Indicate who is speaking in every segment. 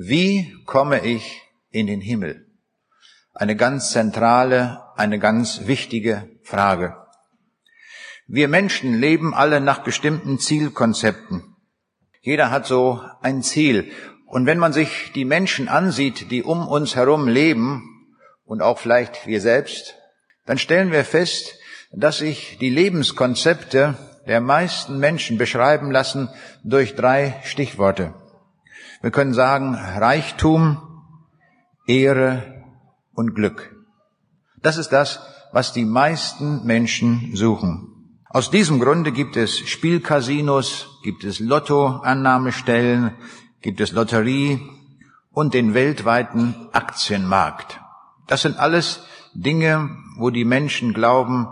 Speaker 1: Wie komme ich in den Himmel? Eine ganz zentrale, eine ganz wichtige Frage. Wir Menschen leben alle nach bestimmten Zielkonzepten. Jeder hat so ein Ziel. Und wenn man sich die Menschen ansieht, die um uns herum leben, und auch vielleicht wir selbst, dann stellen wir fest, dass sich die Lebenskonzepte der meisten Menschen beschreiben lassen durch drei Stichworte. Wir können sagen Reichtum, Ehre und Glück. Das ist das, was die meisten Menschen suchen. Aus diesem Grunde gibt es Spielcasinos, gibt es Lottoannahmestellen, gibt es Lotterie und den weltweiten Aktienmarkt. Das sind alles Dinge, wo die Menschen glauben,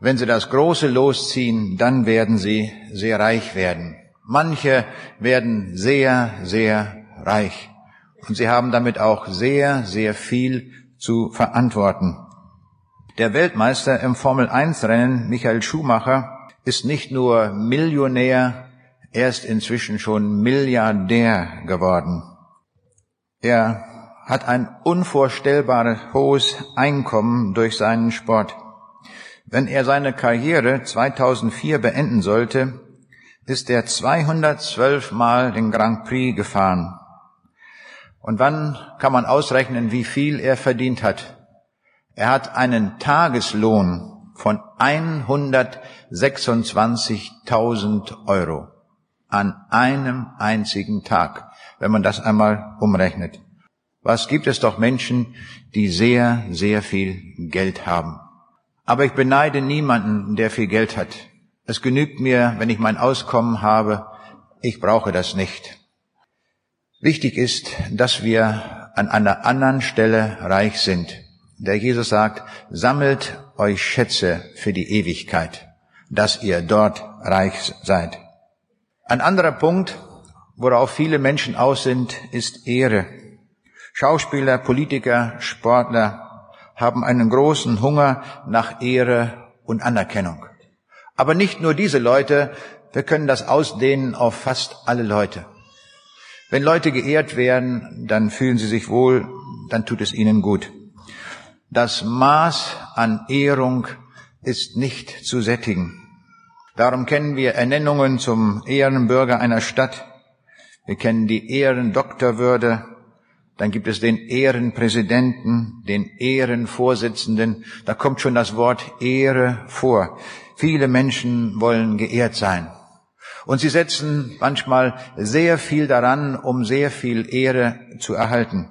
Speaker 1: wenn sie das Große losziehen, dann werden sie sehr reich werden. Manche werden sehr, sehr reich. Und sie haben damit auch sehr, sehr viel zu verantworten. Der Weltmeister im Formel 1 Rennen, Michael Schumacher, ist nicht nur Millionär, er ist inzwischen schon Milliardär geworden. Er hat ein unvorstellbar hohes Einkommen durch seinen Sport. Wenn er seine Karriere 2004 beenden sollte, ist er 212 Mal den Grand Prix gefahren. Und wann kann man ausrechnen, wie viel er verdient hat? Er hat einen Tageslohn von 126.000 Euro an einem einzigen Tag, wenn man das einmal umrechnet. Was gibt es doch Menschen, die sehr, sehr viel Geld haben? Aber ich beneide niemanden, der viel Geld hat. Es genügt mir, wenn ich mein Auskommen habe. Ich brauche das nicht. Wichtig ist, dass wir an einer anderen Stelle reich sind. Der Jesus sagt, sammelt euch Schätze für die Ewigkeit, dass ihr dort reich seid. Ein anderer Punkt, worauf viele Menschen aus sind, ist Ehre. Schauspieler, Politiker, Sportler, haben einen großen Hunger nach Ehre und Anerkennung. Aber nicht nur diese Leute, wir können das ausdehnen auf fast alle Leute. Wenn Leute geehrt werden, dann fühlen sie sich wohl, dann tut es ihnen gut. Das Maß an Ehrung ist nicht zu sättigen. Darum kennen wir Ernennungen zum Ehrenbürger einer Stadt. Wir kennen die Ehrendoktorwürde, dann gibt es den Ehrenpräsidenten, den Ehrenvorsitzenden. Da kommt schon das Wort Ehre vor. Viele Menschen wollen geehrt sein. Und sie setzen manchmal sehr viel daran, um sehr viel Ehre zu erhalten.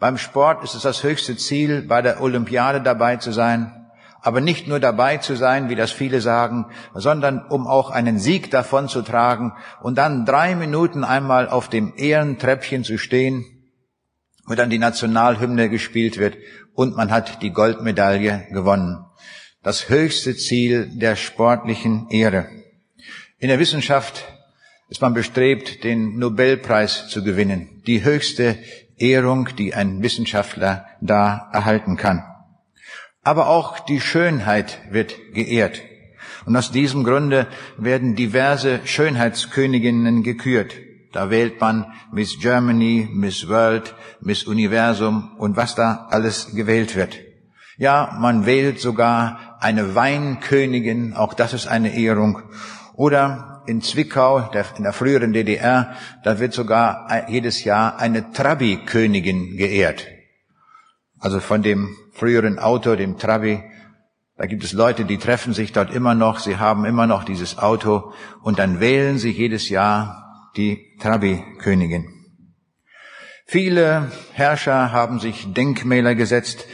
Speaker 1: Beim Sport ist es das höchste Ziel, bei der Olympiade dabei zu sein. Aber nicht nur dabei zu sein, wie das viele sagen, sondern um auch einen Sieg davon zu tragen und dann drei Minuten einmal auf dem Ehrentreppchen zu stehen wo dann die Nationalhymne gespielt wird und man hat die Goldmedaille gewonnen. Das höchste Ziel der sportlichen Ehre. In der Wissenschaft ist man bestrebt, den Nobelpreis zu gewinnen. Die höchste Ehrung, die ein Wissenschaftler da erhalten kann. Aber auch die Schönheit wird geehrt. Und aus diesem Grunde werden diverse Schönheitsköniginnen gekürt. Da wählt man Miss Germany, Miss World, Miss Universum und was da alles gewählt wird. Ja, man wählt sogar eine Weinkönigin, auch das ist eine Ehrung. Oder in Zwickau, in der früheren DDR, da wird sogar jedes Jahr eine Trabi-Königin geehrt. Also von dem früheren Auto, dem Trabi, da gibt es Leute, die treffen sich dort immer noch, sie haben immer noch dieses Auto und dann wählen sie jedes Jahr die Trabi-Königin. Viele Herrscher haben sich Denkmäler gesetzt,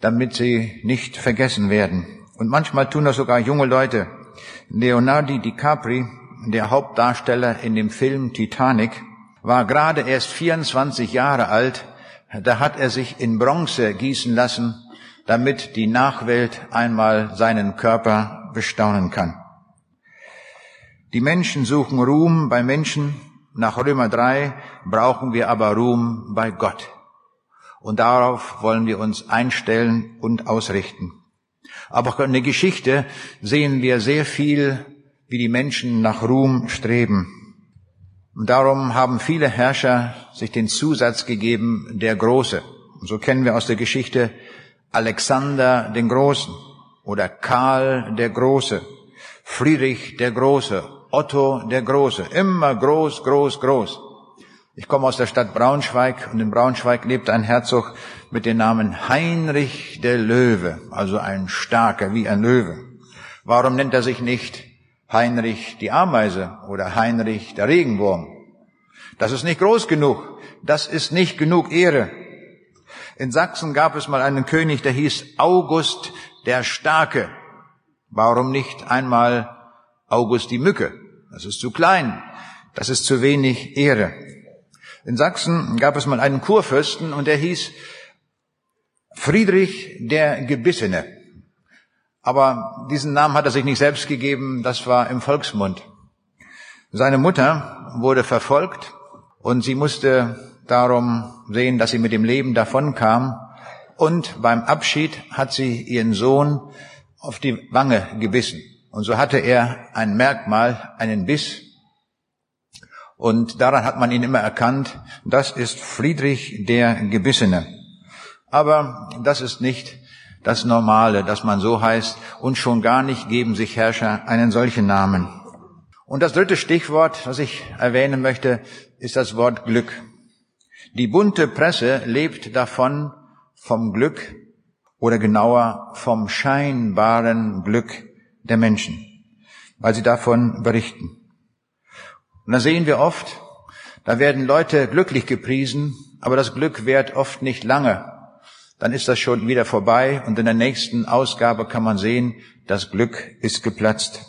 Speaker 1: damit sie nicht vergessen werden. Und manchmal tun das sogar junge Leute. Leonardo DiCapri, der Hauptdarsteller in dem Film Titanic, war gerade erst 24 Jahre alt. Da hat er sich in Bronze gießen lassen, damit die Nachwelt einmal seinen Körper bestaunen kann. Die Menschen suchen Ruhm bei Menschen. Nach Römer 3 brauchen wir aber Ruhm bei Gott. Und darauf wollen wir uns einstellen und ausrichten. Aber in der Geschichte sehen wir sehr viel, wie die Menschen nach Ruhm streben. Und darum haben viele Herrscher sich den Zusatz gegeben, der Große. Und so kennen wir aus der Geschichte Alexander den Großen oder Karl der Große, Friedrich der Große, Otto der Große. Immer groß, groß, groß. Ich komme aus der Stadt Braunschweig und in Braunschweig lebt ein Herzog mit dem Namen Heinrich der Löwe, also ein starker wie ein Löwe. Warum nennt er sich nicht Heinrich die Ameise oder Heinrich der Regenwurm? Das ist nicht groß genug. Das ist nicht genug Ehre. In Sachsen gab es mal einen König, der hieß August der Starke. Warum nicht einmal August die Mücke? Das ist zu klein. Das ist zu wenig Ehre. In Sachsen gab es mal einen Kurfürsten und der hieß Friedrich der Gebissene. Aber diesen Namen hat er sich nicht selbst gegeben, das war im Volksmund. Seine Mutter wurde verfolgt und sie musste darum sehen, dass sie mit dem Leben davonkam. Und beim Abschied hat sie ihren Sohn auf die Wange gebissen. Und so hatte er ein Merkmal, einen Biss. Und daran hat man ihn immer erkannt, das ist Friedrich der Gebissene. Aber das ist nicht das Normale, dass man so heißt, und schon gar nicht geben sich Herrscher einen solchen Namen. Und das dritte Stichwort, was ich erwähnen möchte, ist das Wort Glück. Die bunte Presse lebt davon vom Glück oder genauer vom scheinbaren Glück der Menschen, weil sie davon berichten. Und da sehen wir oft, da werden Leute glücklich gepriesen, aber das Glück währt oft nicht lange. Dann ist das schon wieder vorbei und in der nächsten Ausgabe kann man sehen, das Glück ist geplatzt.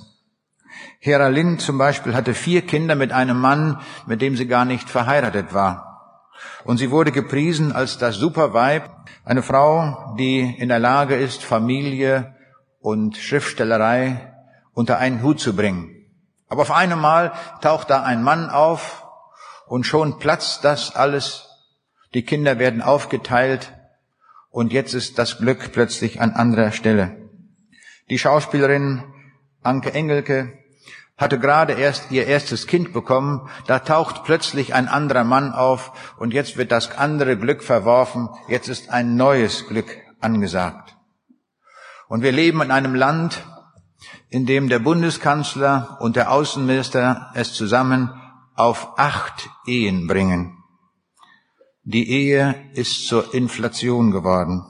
Speaker 1: Hera Lind zum Beispiel hatte vier Kinder mit einem Mann, mit dem sie gar nicht verheiratet war. Und sie wurde gepriesen als das Superweib, eine Frau, die in der Lage ist, Familie und Schriftstellerei unter einen Hut zu bringen. Aber auf einmal taucht da ein Mann auf und schon platzt das alles. Die Kinder werden aufgeteilt und jetzt ist das Glück plötzlich an anderer Stelle. Die Schauspielerin Anke Engelke hatte gerade erst ihr erstes Kind bekommen, da taucht plötzlich ein anderer Mann auf und jetzt wird das andere Glück verworfen, jetzt ist ein neues Glück angesagt. Und wir leben in einem Land, in dem der Bundeskanzler und der Außenminister es zusammen auf acht Ehen bringen. Die Ehe ist zur Inflation geworden.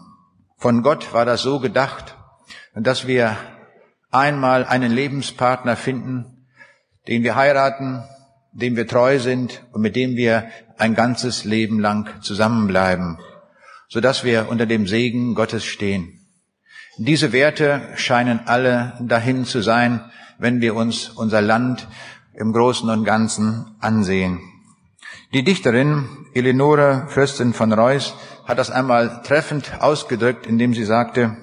Speaker 1: Von Gott war das so gedacht, dass wir einmal einen Lebenspartner finden, den wir heiraten, dem wir treu sind und mit dem wir ein ganzes Leben lang zusammenbleiben, so dass wir unter dem Segen Gottes stehen. Diese Werte scheinen alle dahin zu sein, wenn wir uns unser Land im Großen und Ganzen ansehen. Die Dichterin Eleonore Fürstin von Reuss hat das einmal treffend ausgedrückt, indem sie sagte,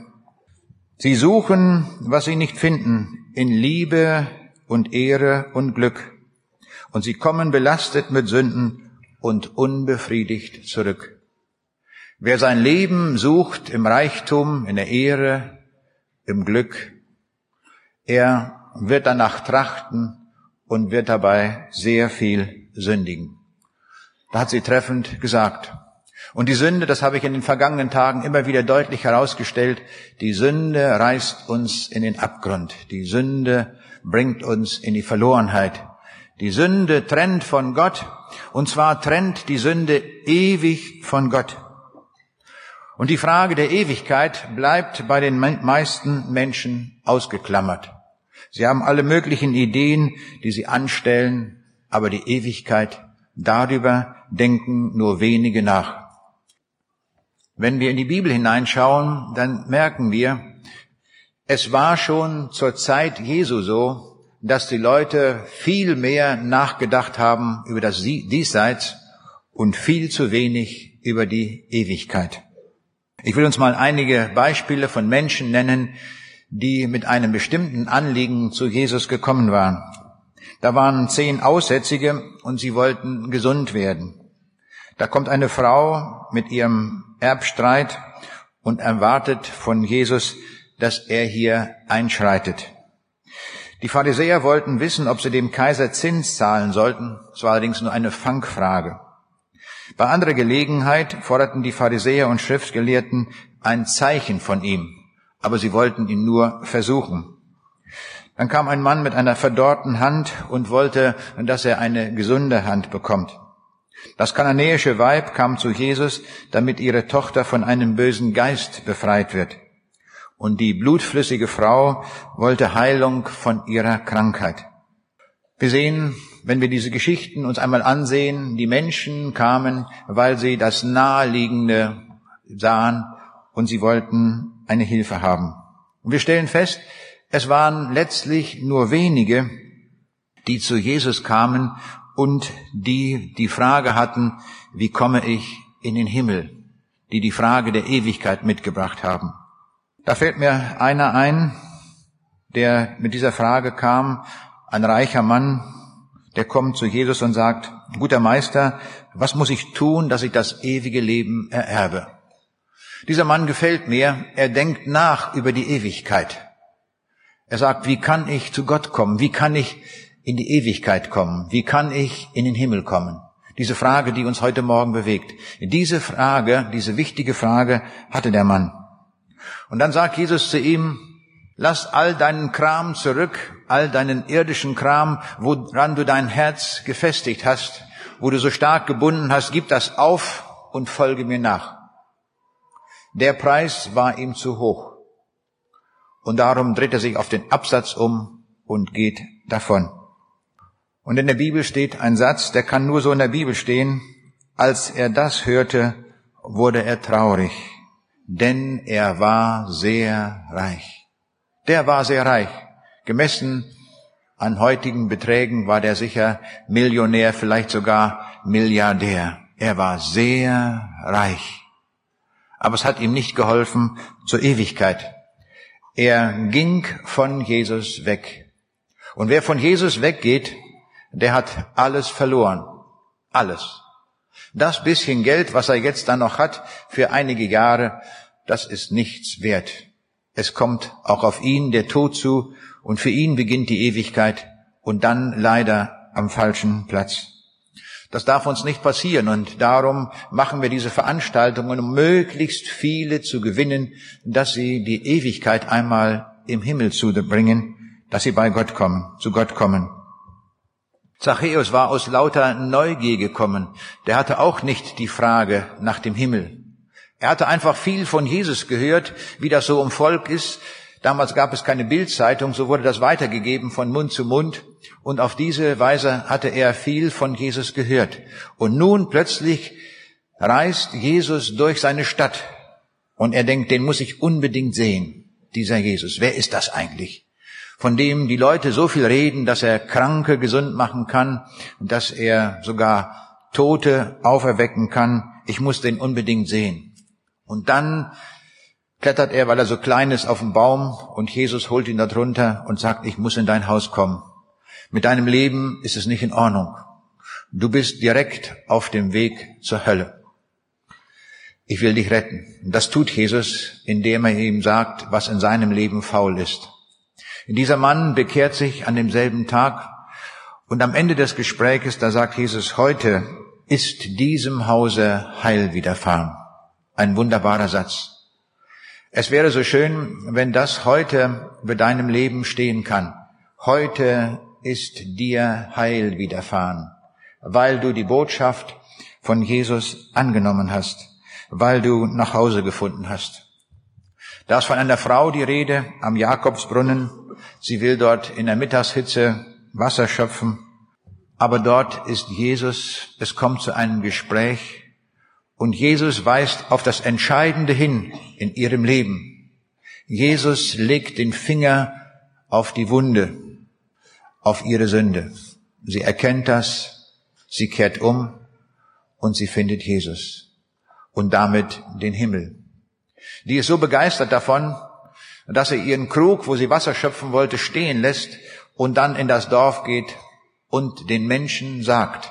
Speaker 1: Sie suchen, was Sie nicht finden, in Liebe, und Ehre und Glück. Und sie kommen belastet mit Sünden und unbefriedigt zurück. Wer sein Leben sucht im Reichtum, in der Ehre, im Glück, er wird danach trachten und wird dabei sehr viel sündigen. Da hat sie treffend gesagt. Und die Sünde, das habe ich in den vergangenen Tagen immer wieder deutlich herausgestellt, die Sünde reißt uns in den Abgrund. Die Sünde bringt uns in die Verlorenheit. Die Sünde trennt von Gott, und zwar trennt die Sünde ewig von Gott. Und die Frage der Ewigkeit bleibt bei den meisten Menschen ausgeklammert. Sie haben alle möglichen Ideen, die sie anstellen, aber die Ewigkeit, darüber denken nur wenige nach. Wenn wir in die Bibel hineinschauen, dann merken wir, es war schon zur Zeit Jesu so, dass die Leute viel mehr nachgedacht haben über das Diesseits und viel zu wenig über die Ewigkeit. Ich will uns mal einige Beispiele von Menschen nennen, die mit einem bestimmten Anliegen zu Jesus gekommen waren. Da waren zehn Aussätzige und sie wollten gesund werden. Da kommt eine Frau mit ihrem Erbstreit und erwartet von Jesus, dass er hier einschreitet. Die Pharisäer wollten wissen, ob sie dem Kaiser Zins zahlen sollten. Es war allerdings nur eine Fangfrage. Bei anderer Gelegenheit forderten die Pharisäer und Schriftgelehrten ein Zeichen von ihm, aber sie wollten ihn nur versuchen. Dann kam ein Mann mit einer verdorrten Hand und wollte, dass er eine gesunde Hand bekommt. Das kananäische Weib kam zu Jesus, damit ihre Tochter von einem bösen Geist befreit wird. Und die blutflüssige Frau wollte Heilung von ihrer Krankheit. Wir sehen, wenn wir diese Geschichten uns einmal ansehen, die Menschen kamen, weil sie das Naheliegende sahen und sie wollten eine Hilfe haben. Und wir stellen fest, es waren letztlich nur wenige, die zu Jesus kamen und die die Frage hatten, wie komme ich in den Himmel, die die Frage der Ewigkeit mitgebracht haben. Da fällt mir einer ein, der mit dieser Frage kam, ein reicher Mann, der kommt zu Jesus und sagt, guter Meister, was muss ich tun, dass ich das ewige Leben ererbe? Dieser Mann gefällt mir, er denkt nach über die Ewigkeit. Er sagt, wie kann ich zu Gott kommen? Wie kann ich in die Ewigkeit kommen? Wie kann ich in den Himmel kommen? Diese Frage, die uns heute Morgen bewegt. Diese Frage, diese wichtige Frage hatte der Mann. Und dann sagt Jesus zu ihm, lass all deinen Kram zurück, all deinen irdischen Kram, woran du dein Herz gefestigt hast, wo du so stark gebunden hast, gib das auf und folge mir nach. Der Preis war ihm zu hoch. Und darum dreht er sich auf den Absatz um und geht davon. Und in der Bibel steht ein Satz, der kann nur so in der Bibel stehen. Als er das hörte, wurde er traurig, denn er war sehr reich. Der war sehr reich. Gemessen an heutigen Beträgen war der sicher Millionär, vielleicht sogar Milliardär. Er war sehr reich. Aber es hat ihm nicht geholfen zur Ewigkeit. Er ging von Jesus weg. Und wer von Jesus weggeht, der hat alles verloren. Alles. Das bisschen Geld, was er jetzt dann noch hat, für einige Jahre, das ist nichts wert. Es kommt auch auf ihn der Tod zu und für ihn beginnt die Ewigkeit und dann leider am falschen Platz. Das darf uns nicht passieren und darum machen wir diese Veranstaltungen, um möglichst viele zu gewinnen, dass sie die Ewigkeit einmal im Himmel zu bringen, dass sie bei Gott kommen, zu Gott kommen. Zachäus war aus lauter Neugier gekommen. Der hatte auch nicht die Frage nach dem Himmel. Er hatte einfach viel von Jesus gehört, wie das so im Volk ist. Damals gab es keine Bildzeitung, so wurde das weitergegeben von Mund zu Mund. Und auf diese Weise hatte er viel von Jesus gehört. Und nun plötzlich reist Jesus durch seine Stadt. Und er denkt, den muss ich unbedingt sehen, dieser Jesus. Wer ist das eigentlich? Von dem die Leute so viel reden, dass er Kranke gesund machen kann, dass er sogar Tote auferwecken kann. Ich muss den unbedingt sehen. Und dann klettert er, weil er so klein ist, auf den Baum und Jesus holt ihn da drunter und sagt, ich muss in dein Haus kommen. Mit deinem Leben ist es nicht in Ordnung. Du bist direkt auf dem Weg zur Hölle. Ich will dich retten. Und das tut Jesus, indem er ihm sagt, was in seinem Leben faul ist. Dieser Mann bekehrt sich an demselben Tag und am Ende des Gespräches, da sagt Jesus, heute ist diesem Hause Heil widerfahren. Ein wunderbarer Satz. Es wäre so schön, wenn das heute bei deinem Leben stehen kann. Heute ist dir Heil widerfahren, weil du die Botschaft von Jesus angenommen hast, weil du nach Hause gefunden hast. Da ist von einer Frau die Rede am Jakobsbrunnen. Sie will dort in der Mittagshitze Wasser schöpfen. Aber dort ist Jesus. Es kommt zu einem Gespräch. Und Jesus weist auf das Entscheidende hin in ihrem Leben. Jesus legt den Finger auf die Wunde, auf ihre Sünde. Sie erkennt das, sie kehrt um und sie findet Jesus und damit den Himmel. Die ist so begeistert davon, dass er ihren Krug, wo sie Wasser schöpfen wollte, stehen lässt und dann in das Dorf geht und den Menschen sagt,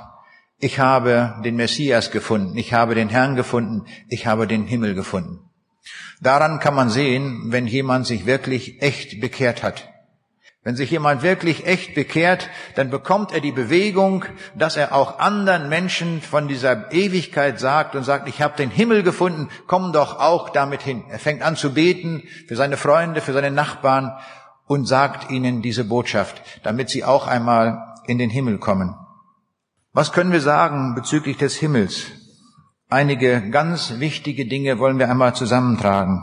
Speaker 1: ich habe den Messias gefunden, ich habe den Herrn gefunden, ich habe den Himmel gefunden. Daran kann man sehen, wenn jemand sich wirklich echt bekehrt hat. Wenn sich jemand wirklich echt bekehrt, dann bekommt er die Bewegung, dass er auch anderen Menschen von dieser Ewigkeit sagt und sagt, ich habe den Himmel gefunden, komm doch auch damit hin. Er fängt an zu beten für seine Freunde, für seine Nachbarn und sagt ihnen diese Botschaft, damit sie auch einmal in den Himmel kommen. Was können wir sagen bezüglich des Himmels? Einige ganz wichtige Dinge wollen wir einmal zusammentragen.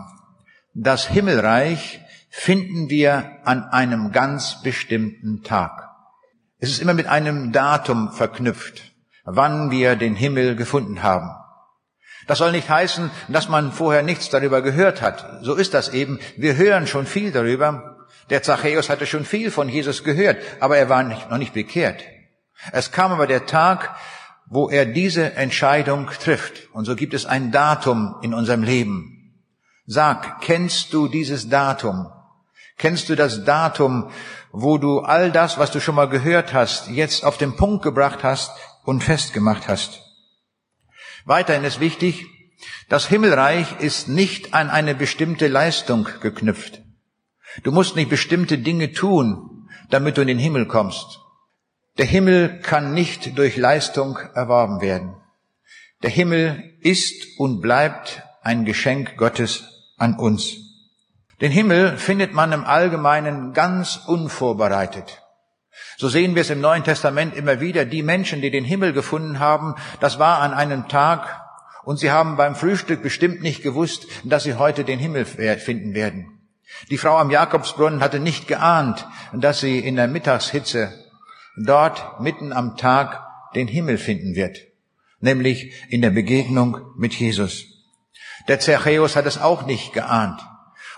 Speaker 1: Das Himmelreich finden wir an einem ganz bestimmten Tag. Es ist immer mit einem Datum verknüpft, wann wir den Himmel gefunden haben. Das soll nicht heißen, dass man vorher nichts darüber gehört hat. So ist das eben. Wir hören schon viel darüber. Der Zachäus hatte schon viel von Jesus gehört, aber er war noch nicht bekehrt. Es kam aber der Tag, wo er diese Entscheidung trifft. Und so gibt es ein Datum in unserem Leben. Sag, kennst du dieses Datum? Kennst du das Datum, wo du all das, was du schon mal gehört hast, jetzt auf den Punkt gebracht hast und festgemacht hast? Weiterhin ist wichtig, das Himmelreich ist nicht an eine bestimmte Leistung geknüpft. Du musst nicht bestimmte Dinge tun, damit du in den Himmel kommst. Der Himmel kann nicht durch Leistung erworben werden. Der Himmel ist und bleibt ein Geschenk Gottes an uns. Den Himmel findet man im Allgemeinen ganz unvorbereitet. So sehen wir es im Neuen Testament immer wieder. Die Menschen, die den Himmel gefunden haben, das war an einem Tag und sie haben beim Frühstück bestimmt nicht gewusst, dass sie heute den Himmel finden werden. Die Frau am Jakobsbrunnen hatte nicht geahnt, dass sie in der Mittagshitze dort mitten am Tag den Himmel finden wird, nämlich in der Begegnung mit Jesus. Der Zercheus hat es auch nicht geahnt.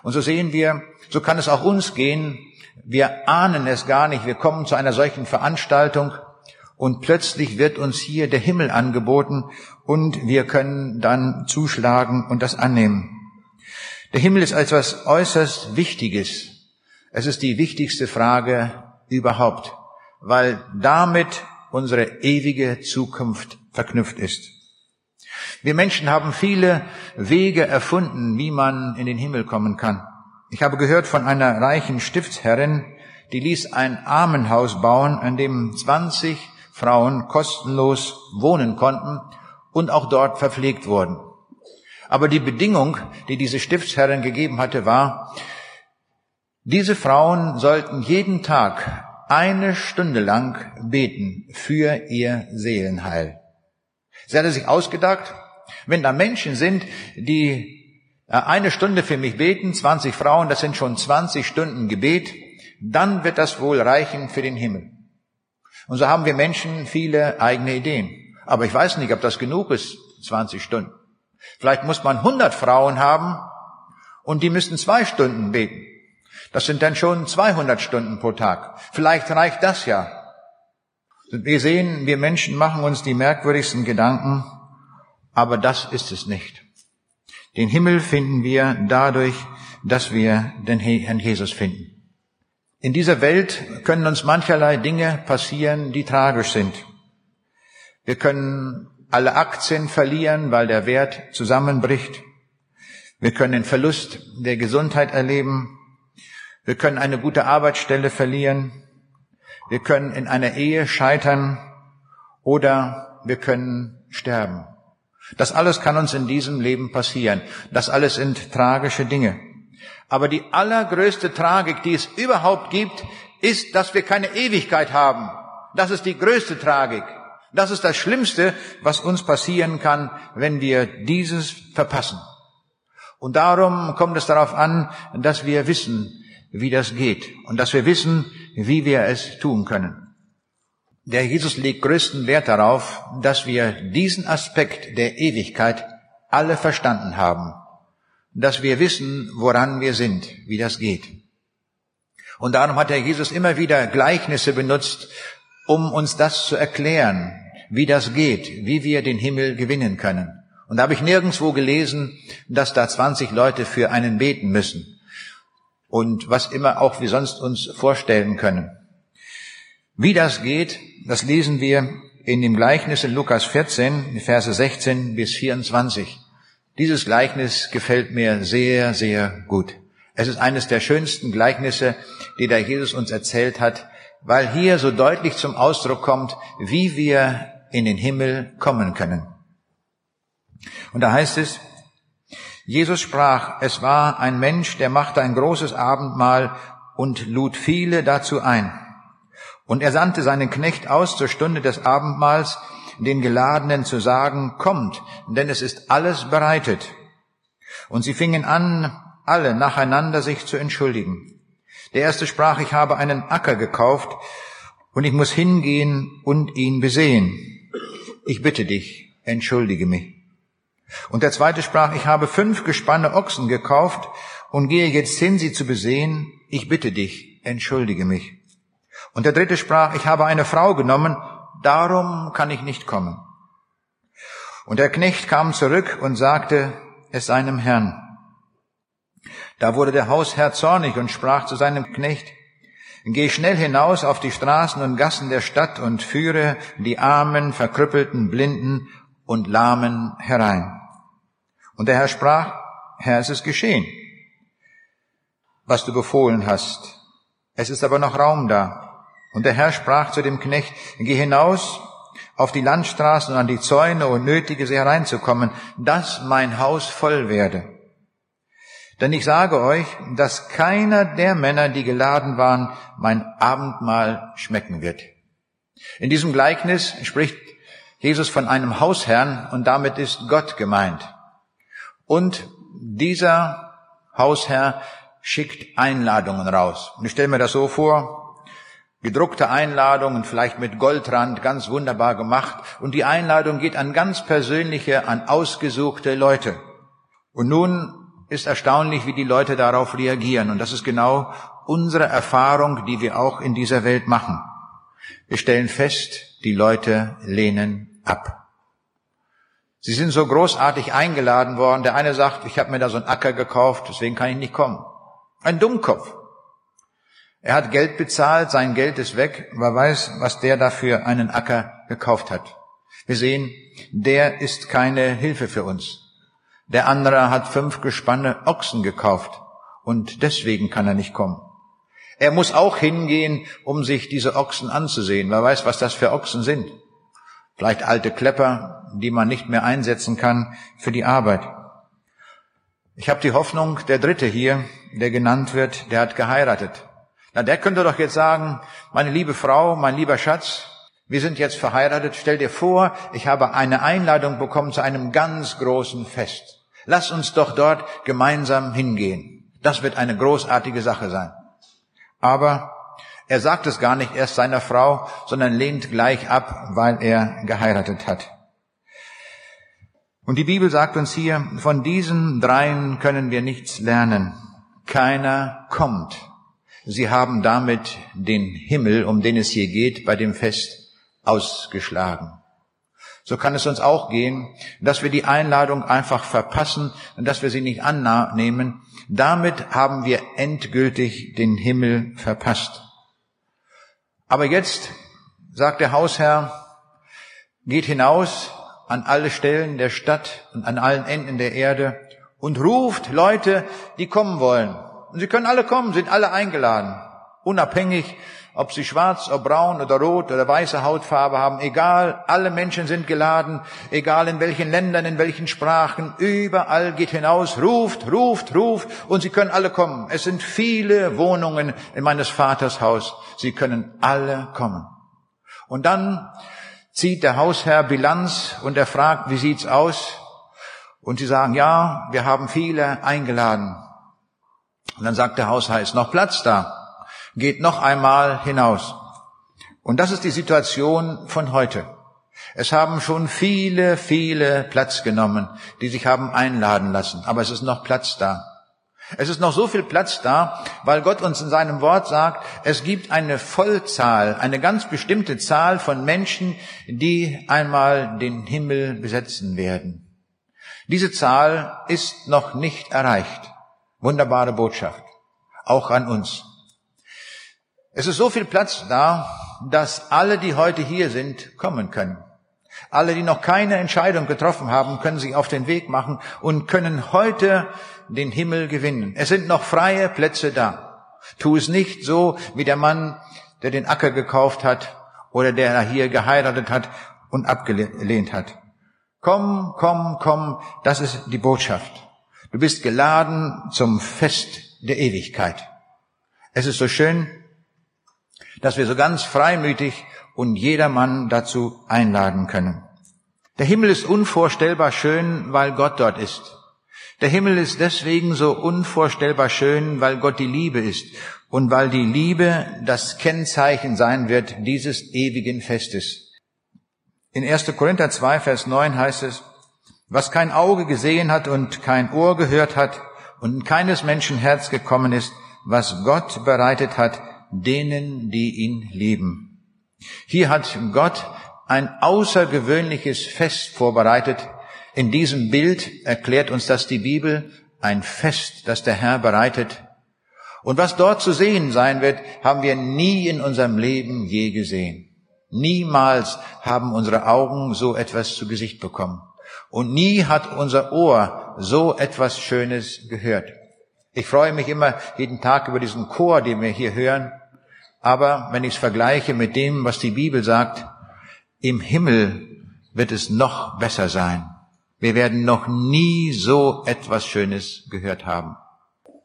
Speaker 1: Und so sehen wir, so kann es auch uns gehen. Wir ahnen es gar nicht. Wir kommen zu einer solchen Veranstaltung und plötzlich wird uns hier der Himmel angeboten und wir können dann zuschlagen und das annehmen. Der Himmel ist etwas äußerst Wichtiges. Es ist die wichtigste Frage überhaupt, weil damit unsere ewige Zukunft verknüpft ist. Wir Menschen haben viele Wege erfunden, wie man in den Himmel kommen kann. Ich habe gehört von einer reichen Stiftsherrin, die ließ ein Armenhaus bauen, an dem 20 Frauen kostenlos wohnen konnten und auch dort verpflegt wurden. Aber die Bedingung, die diese Stiftsherrin gegeben hatte, war, diese Frauen sollten jeden Tag eine Stunde lang beten für ihr Seelenheil. Sie hatte sich ausgedacht, wenn da Menschen sind, die äh, eine Stunde für mich beten, 20 Frauen, das sind schon 20 Stunden Gebet, dann wird das wohl reichen für den Himmel. Und so haben wir Menschen viele eigene Ideen. Aber ich weiß nicht, ob das genug ist, 20 Stunden. Vielleicht muss man 100 Frauen haben und die müssen zwei Stunden beten. Das sind dann schon 200 Stunden pro Tag. Vielleicht reicht das ja. Wir sehen, wir Menschen machen uns die merkwürdigsten Gedanken, aber das ist es nicht. Den Himmel finden wir dadurch, dass wir den Herrn Jesus finden. In dieser Welt können uns mancherlei Dinge passieren, die tragisch sind. Wir können alle Aktien verlieren, weil der Wert zusammenbricht. Wir können den Verlust der Gesundheit erleben. Wir können eine gute Arbeitsstelle verlieren. Wir können in einer Ehe scheitern oder wir können sterben. Das alles kann uns in diesem Leben passieren. Das alles sind tragische Dinge. Aber die allergrößte Tragik, die es überhaupt gibt, ist, dass wir keine Ewigkeit haben. Das ist die größte Tragik. Das ist das Schlimmste, was uns passieren kann, wenn wir dieses verpassen. Und darum kommt es darauf an, dass wir wissen, wie das geht und dass wir wissen, wie wir es tun können. Der Jesus legt größten Wert darauf, dass wir diesen Aspekt der Ewigkeit alle verstanden haben, dass wir wissen, woran wir sind, wie das geht. Und darum hat der Jesus immer wieder Gleichnisse benutzt, um uns das zu erklären, wie das geht, wie wir den Himmel gewinnen können. Und da habe ich nirgendwo gelesen, dass da 20 Leute für einen beten müssen und was immer auch wir sonst uns vorstellen können. Wie das geht, das lesen wir in dem Gleichnis in Lukas 14, Verse 16 bis 24. Dieses Gleichnis gefällt mir sehr, sehr gut. Es ist eines der schönsten Gleichnisse, die der Jesus uns erzählt hat, weil hier so deutlich zum Ausdruck kommt, wie wir in den Himmel kommen können. Und da heißt es, Jesus sprach, es war ein Mensch, der machte ein großes Abendmahl und lud viele dazu ein. Und er sandte seinen Knecht aus zur Stunde des Abendmahls, den Geladenen zu sagen, kommt, denn es ist alles bereitet. Und sie fingen an, alle nacheinander sich zu entschuldigen. Der erste sprach, ich habe einen Acker gekauft und ich muss hingehen und ihn besehen. Ich bitte dich, entschuldige mich. Und der zweite sprach, ich habe fünf Gespanne Ochsen gekauft und gehe jetzt hin, sie zu besehen. Ich bitte dich, entschuldige mich. Und der dritte sprach, ich habe eine Frau genommen, darum kann ich nicht kommen. Und der Knecht kam zurück und sagte es seinem Herrn. Da wurde der Hausherr zornig und sprach zu seinem Knecht, Geh schnell hinaus auf die Straßen und Gassen der Stadt und führe die Armen, Verkrüppelten, Blinden und Lahmen herein. Und der Herr sprach, Herr, es ist geschehen, was du befohlen hast. Es ist aber noch Raum da. Und der Herr sprach zu dem Knecht, geh hinaus auf die Landstraßen und an die Zäune und nötige sie hereinzukommen, dass mein Haus voll werde. Denn ich sage euch, dass keiner der Männer, die geladen waren, mein Abendmahl schmecken wird. In diesem Gleichnis spricht Jesus von einem Hausherrn und damit ist Gott gemeint. Und dieser Hausherr schickt Einladungen raus. Und ich stelle mir das so vor, gedruckte Einladungen, vielleicht mit Goldrand, ganz wunderbar gemacht. Und die Einladung geht an ganz persönliche, an ausgesuchte Leute. Und nun ist erstaunlich, wie die Leute darauf reagieren. Und das ist genau unsere Erfahrung, die wir auch in dieser Welt machen. Wir stellen fest, die Leute lehnen ab. Sie sind so großartig eingeladen worden. Der eine sagt, ich habe mir da so einen Acker gekauft, deswegen kann ich nicht kommen. Ein Dummkopf. Er hat Geld bezahlt, sein Geld ist weg. Wer weiß, was der dafür einen Acker gekauft hat. Wir sehen, der ist keine Hilfe für uns. Der andere hat fünf Gespanne Ochsen gekauft und deswegen kann er nicht kommen. Er muss auch hingehen, um sich diese Ochsen anzusehen. Wer weiß, was das für Ochsen sind. Vielleicht alte Klepper, die man nicht mehr einsetzen kann für die Arbeit. Ich habe die Hoffnung, der Dritte hier, der genannt wird, der hat geheiratet. Na, der könnte doch jetzt sagen, meine liebe Frau, mein lieber Schatz, wir sind jetzt verheiratet. Stell dir vor, ich habe eine Einladung bekommen zu einem ganz großen Fest. Lass uns doch dort gemeinsam hingehen. Das wird eine großartige Sache sein. Aber er sagt es gar nicht erst seiner Frau, sondern lehnt gleich ab, weil er geheiratet hat. Und die Bibel sagt uns hier, von diesen dreien können wir nichts lernen. Keiner kommt. Sie haben damit den Himmel, um den es hier geht, bei dem Fest ausgeschlagen. So kann es uns auch gehen, dass wir die Einladung einfach verpassen und dass wir sie nicht annehmen. Damit haben wir endgültig den Himmel verpasst. Aber jetzt sagt der Hausherr, geht hinaus an alle Stellen der Stadt und an allen Enden der Erde und ruft Leute, die kommen wollen. Und sie können alle kommen, sind alle eingeladen, unabhängig ob sie schwarz, ob braun oder rot oder weiße Hautfarbe haben, egal, alle Menschen sind geladen, egal in welchen Ländern, in welchen Sprachen, überall geht hinaus, ruft, ruft, ruft und sie können alle kommen. Es sind viele Wohnungen in meines Vaters Haus. Sie können alle kommen. Und dann zieht der Hausherr Bilanz und er fragt, wie sieht's aus? Und sie sagen, ja, wir haben viele eingeladen. Und dann sagt der Hausherr, ist noch Platz da? Geht noch einmal hinaus. Und das ist die Situation von heute. Es haben schon viele, viele Platz genommen, die sich haben einladen lassen, aber es ist noch Platz da. Es ist noch so viel Platz da, weil Gott uns in seinem Wort sagt, es gibt eine Vollzahl, eine ganz bestimmte Zahl von Menschen, die einmal den Himmel besetzen werden. Diese Zahl ist noch nicht erreicht. Wunderbare Botschaft. Auch an uns. Es ist so viel Platz da, dass alle, die heute hier sind, kommen können. Alle, die noch keine Entscheidung getroffen haben, können sich auf den Weg machen und können heute den Himmel gewinnen. Es sind noch freie Plätze da. Tu es nicht so wie der Mann, der den Acker gekauft hat oder der hier geheiratet hat und abgelehnt hat. Komm, komm, komm, das ist die Botschaft. Du bist geladen zum Fest der Ewigkeit. Es ist so schön, dass wir so ganz freimütig und jedermann dazu einladen können. Der Himmel ist unvorstellbar schön, weil Gott dort ist. Der Himmel ist deswegen so unvorstellbar schön, weil Gott die Liebe ist und weil die Liebe das Kennzeichen sein wird dieses ewigen Festes. In 1. Korinther 2, Vers 9 heißt es, was kein Auge gesehen hat und kein Ohr gehört hat und in keines Menschen Herz gekommen ist, was Gott bereitet hat, denen, die ihn lieben. Hier hat Gott ein außergewöhnliches Fest vorbereitet. In diesem Bild erklärt uns das die Bibel, ein Fest, das der Herr bereitet. Und was dort zu sehen sein wird, haben wir nie in unserem Leben je gesehen. Niemals haben unsere Augen so etwas zu Gesicht bekommen. Und nie hat unser Ohr so etwas Schönes gehört. Ich freue mich immer jeden Tag über diesen Chor, den wir hier hören. Aber wenn ich es vergleiche mit dem, was die Bibel sagt, im Himmel wird es noch besser sein. Wir werden noch nie so etwas Schönes gehört haben.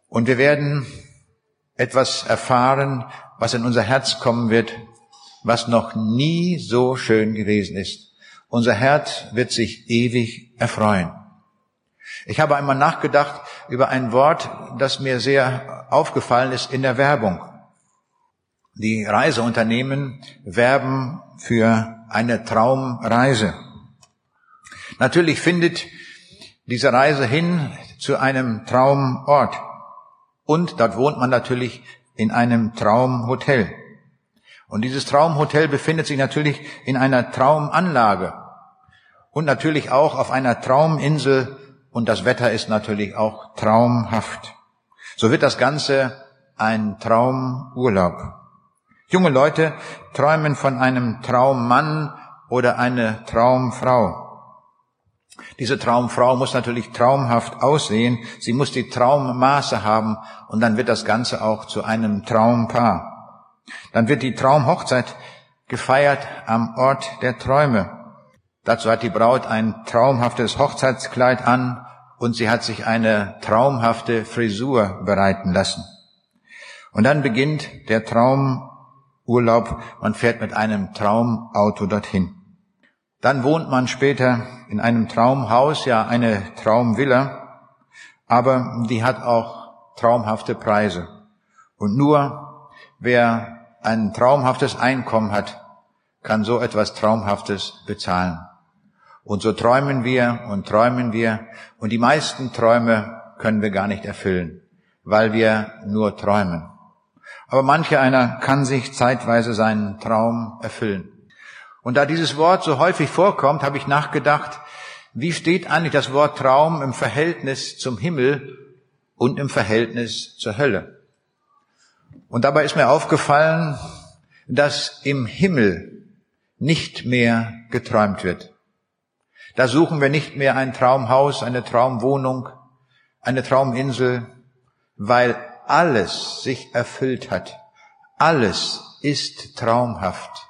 Speaker 1: Und wir werden etwas erfahren, was in unser Herz kommen wird, was noch nie so schön gewesen ist. Unser Herz wird sich ewig erfreuen. Ich habe einmal nachgedacht über ein Wort, das mir sehr aufgefallen ist in der Werbung. Die Reiseunternehmen werben für eine Traumreise. Natürlich findet diese Reise hin zu einem Traumort. Und dort wohnt man natürlich in einem Traumhotel. Und dieses Traumhotel befindet sich natürlich in einer Traumanlage und natürlich auch auf einer Trauminsel und das Wetter ist natürlich auch traumhaft. So wird das Ganze ein Traumurlaub. Junge Leute träumen von einem Traummann oder einer Traumfrau. Diese Traumfrau muss natürlich traumhaft aussehen, sie muss die Traummaße haben und dann wird das Ganze auch zu einem Traumpaar. Dann wird die Traumhochzeit gefeiert am Ort der Träume. Dazu hat die Braut ein traumhaftes Hochzeitskleid an und sie hat sich eine traumhafte Frisur bereiten lassen. Und dann beginnt der Traum Urlaub, man fährt mit einem Traumauto dorthin. Dann wohnt man später in einem Traumhaus, ja eine Traumvilla, aber die hat auch traumhafte Preise. Und nur wer ein traumhaftes Einkommen hat, kann so etwas Traumhaftes bezahlen. Und so träumen wir und träumen wir und die meisten Träume können wir gar nicht erfüllen, weil wir nur träumen. Aber manche einer kann sich zeitweise seinen Traum erfüllen. Und da dieses Wort so häufig vorkommt, habe ich nachgedacht, wie steht eigentlich das Wort Traum im Verhältnis zum Himmel und im Verhältnis zur Hölle? Und dabei ist mir aufgefallen, dass im Himmel nicht mehr geträumt wird. Da suchen wir nicht mehr ein Traumhaus, eine Traumwohnung, eine Trauminsel, weil alles sich erfüllt hat. Alles ist traumhaft.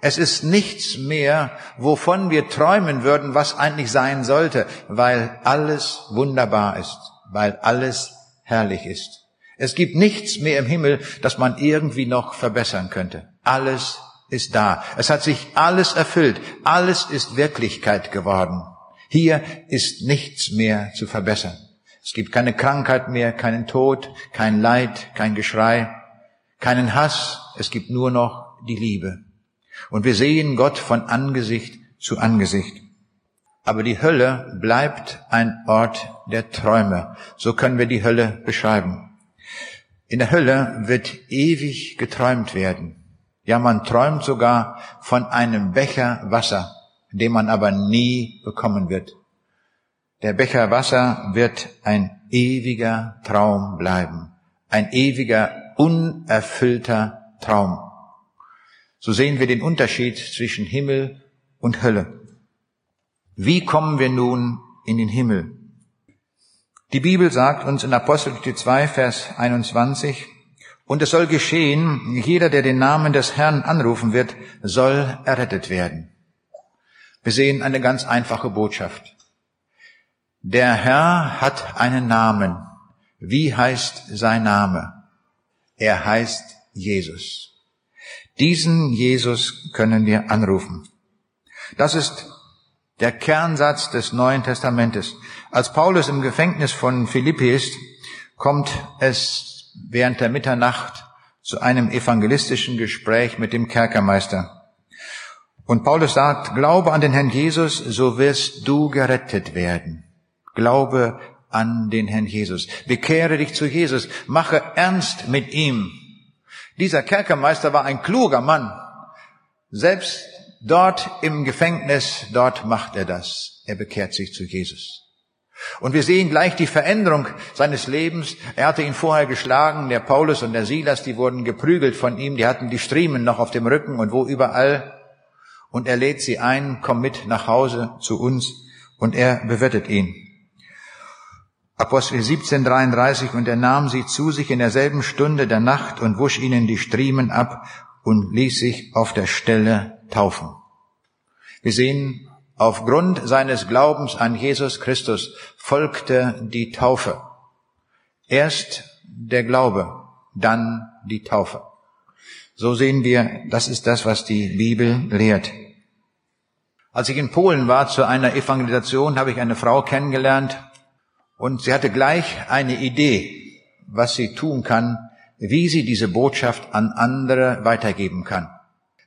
Speaker 1: Es ist nichts mehr, wovon wir träumen würden, was eigentlich sein sollte, weil alles wunderbar ist, weil alles herrlich ist. Es gibt nichts mehr im Himmel, das man irgendwie noch verbessern könnte. Alles ist da. Es hat sich alles erfüllt. Alles ist Wirklichkeit geworden. Hier ist nichts mehr zu verbessern. Es gibt keine Krankheit mehr, keinen Tod, kein Leid, kein Geschrei, keinen Hass. Es gibt nur noch die Liebe. Und wir sehen Gott von Angesicht zu Angesicht. Aber die Hölle bleibt ein Ort der Träume. So können wir die Hölle beschreiben. In der Hölle wird ewig geträumt werden. Ja, man träumt sogar von einem Becher Wasser, den man aber nie bekommen wird. Der Becher Wasser wird ein ewiger Traum bleiben, ein ewiger, unerfüllter Traum. So sehen wir den Unterschied zwischen Himmel und Hölle. Wie kommen wir nun in den Himmel? Die Bibel sagt uns in Apostelgeschichte 2, Vers 21, und es soll geschehen, jeder, der den Namen des Herrn anrufen wird, soll errettet werden. Wir sehen eine ganz einfache Botschaft. Der Herr hat einen Namen. Wie heißt sein Name? Er heißt Jesus. Diesen Jesus können wir anrufen. Das ist der Kernsatz des Neuen Testamentes. Als Paulus im Gefängnis von Philippi ist, kommt es während der Mitternacht zu einem evangelistischen Gespräch mit dem Kerkermeister. Und Paulus sagt, glaube an den Herrn Jesus, so wirst du gerettet werden. Glaube an den Herrn Jesus. Bekehre dich zu Jesus. Mache ernst mit ihm. Dieser Kerkermeister war ein kluger Mann. Selbst dort im Gefängnis, dort macht er das. Er bekehrt sich zu Jesus. Und wir sehen gleich die Veränderung seines Lebens. Er hatte ihn vorher geschlagen, der Paulus und der Silas, die wurden geprügelt von ihm, die hatten die Striemen noch auf dem Rücken und wo überall. Und er lädt sie ein, komm mit nach Hause zu uns und er bewirtet ihn. Apostel 17, 33, und er nahm sie zu sich in derselben Stunde der Nacht und wusch ihnen die Striemen ab und ließ sich auf der Stelle taufen. Wir sehen, aufgrund seines Glaubens an Jesus Christus folgte die Taufe. Erst der Glaube, dann die Taufe. So sehen wir, das ist das, was die Bibel lehrt. Als ich in Polen war zu einer Evangelisation, habe ich eine Frau kennengelernt, und sie hatte gleich eine Idee, was sie tun kann, wie sie diese Botschaft an andere weitergeben kann.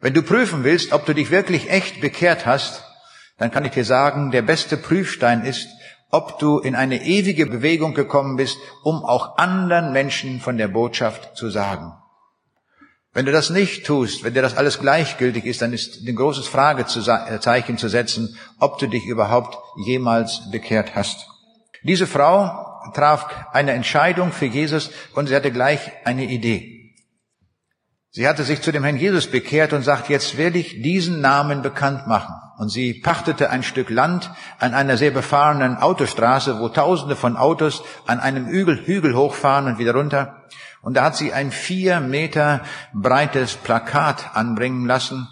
Speaker 1: Wenn du prüfen willst, ob du dich wirklich echt bekehrt hast, dann kann ich dir sagen, der beste Prüfstein ist, ob du in eine ewige Bewegung gekommen bist, um auch anderen Menschen von der Botschaft zu sagen. Wenn du das nicht tust, wenn dir das alles gleichgültig ist, dann ist ein großes Fragezeichen zu setzen, ob du dich überhaupt jemals bekehrt hast. Diese Frau traf eine Entscheidung für Jesus und sie hatte gleich eine Idee. Sie hatte sich zu dem Herrn Jesus bekehrt und sagt, jetzt werde ich diesen Namen bekannt machen. Und sie pachtete ein Stück Land an einer sehr befahrenen Autostraße, wo Tausende von Autos an einem Hügel, Hügel hochfahren und wieder runter. Und da hat sie ein vier Meter breites Plakat anbringen lassen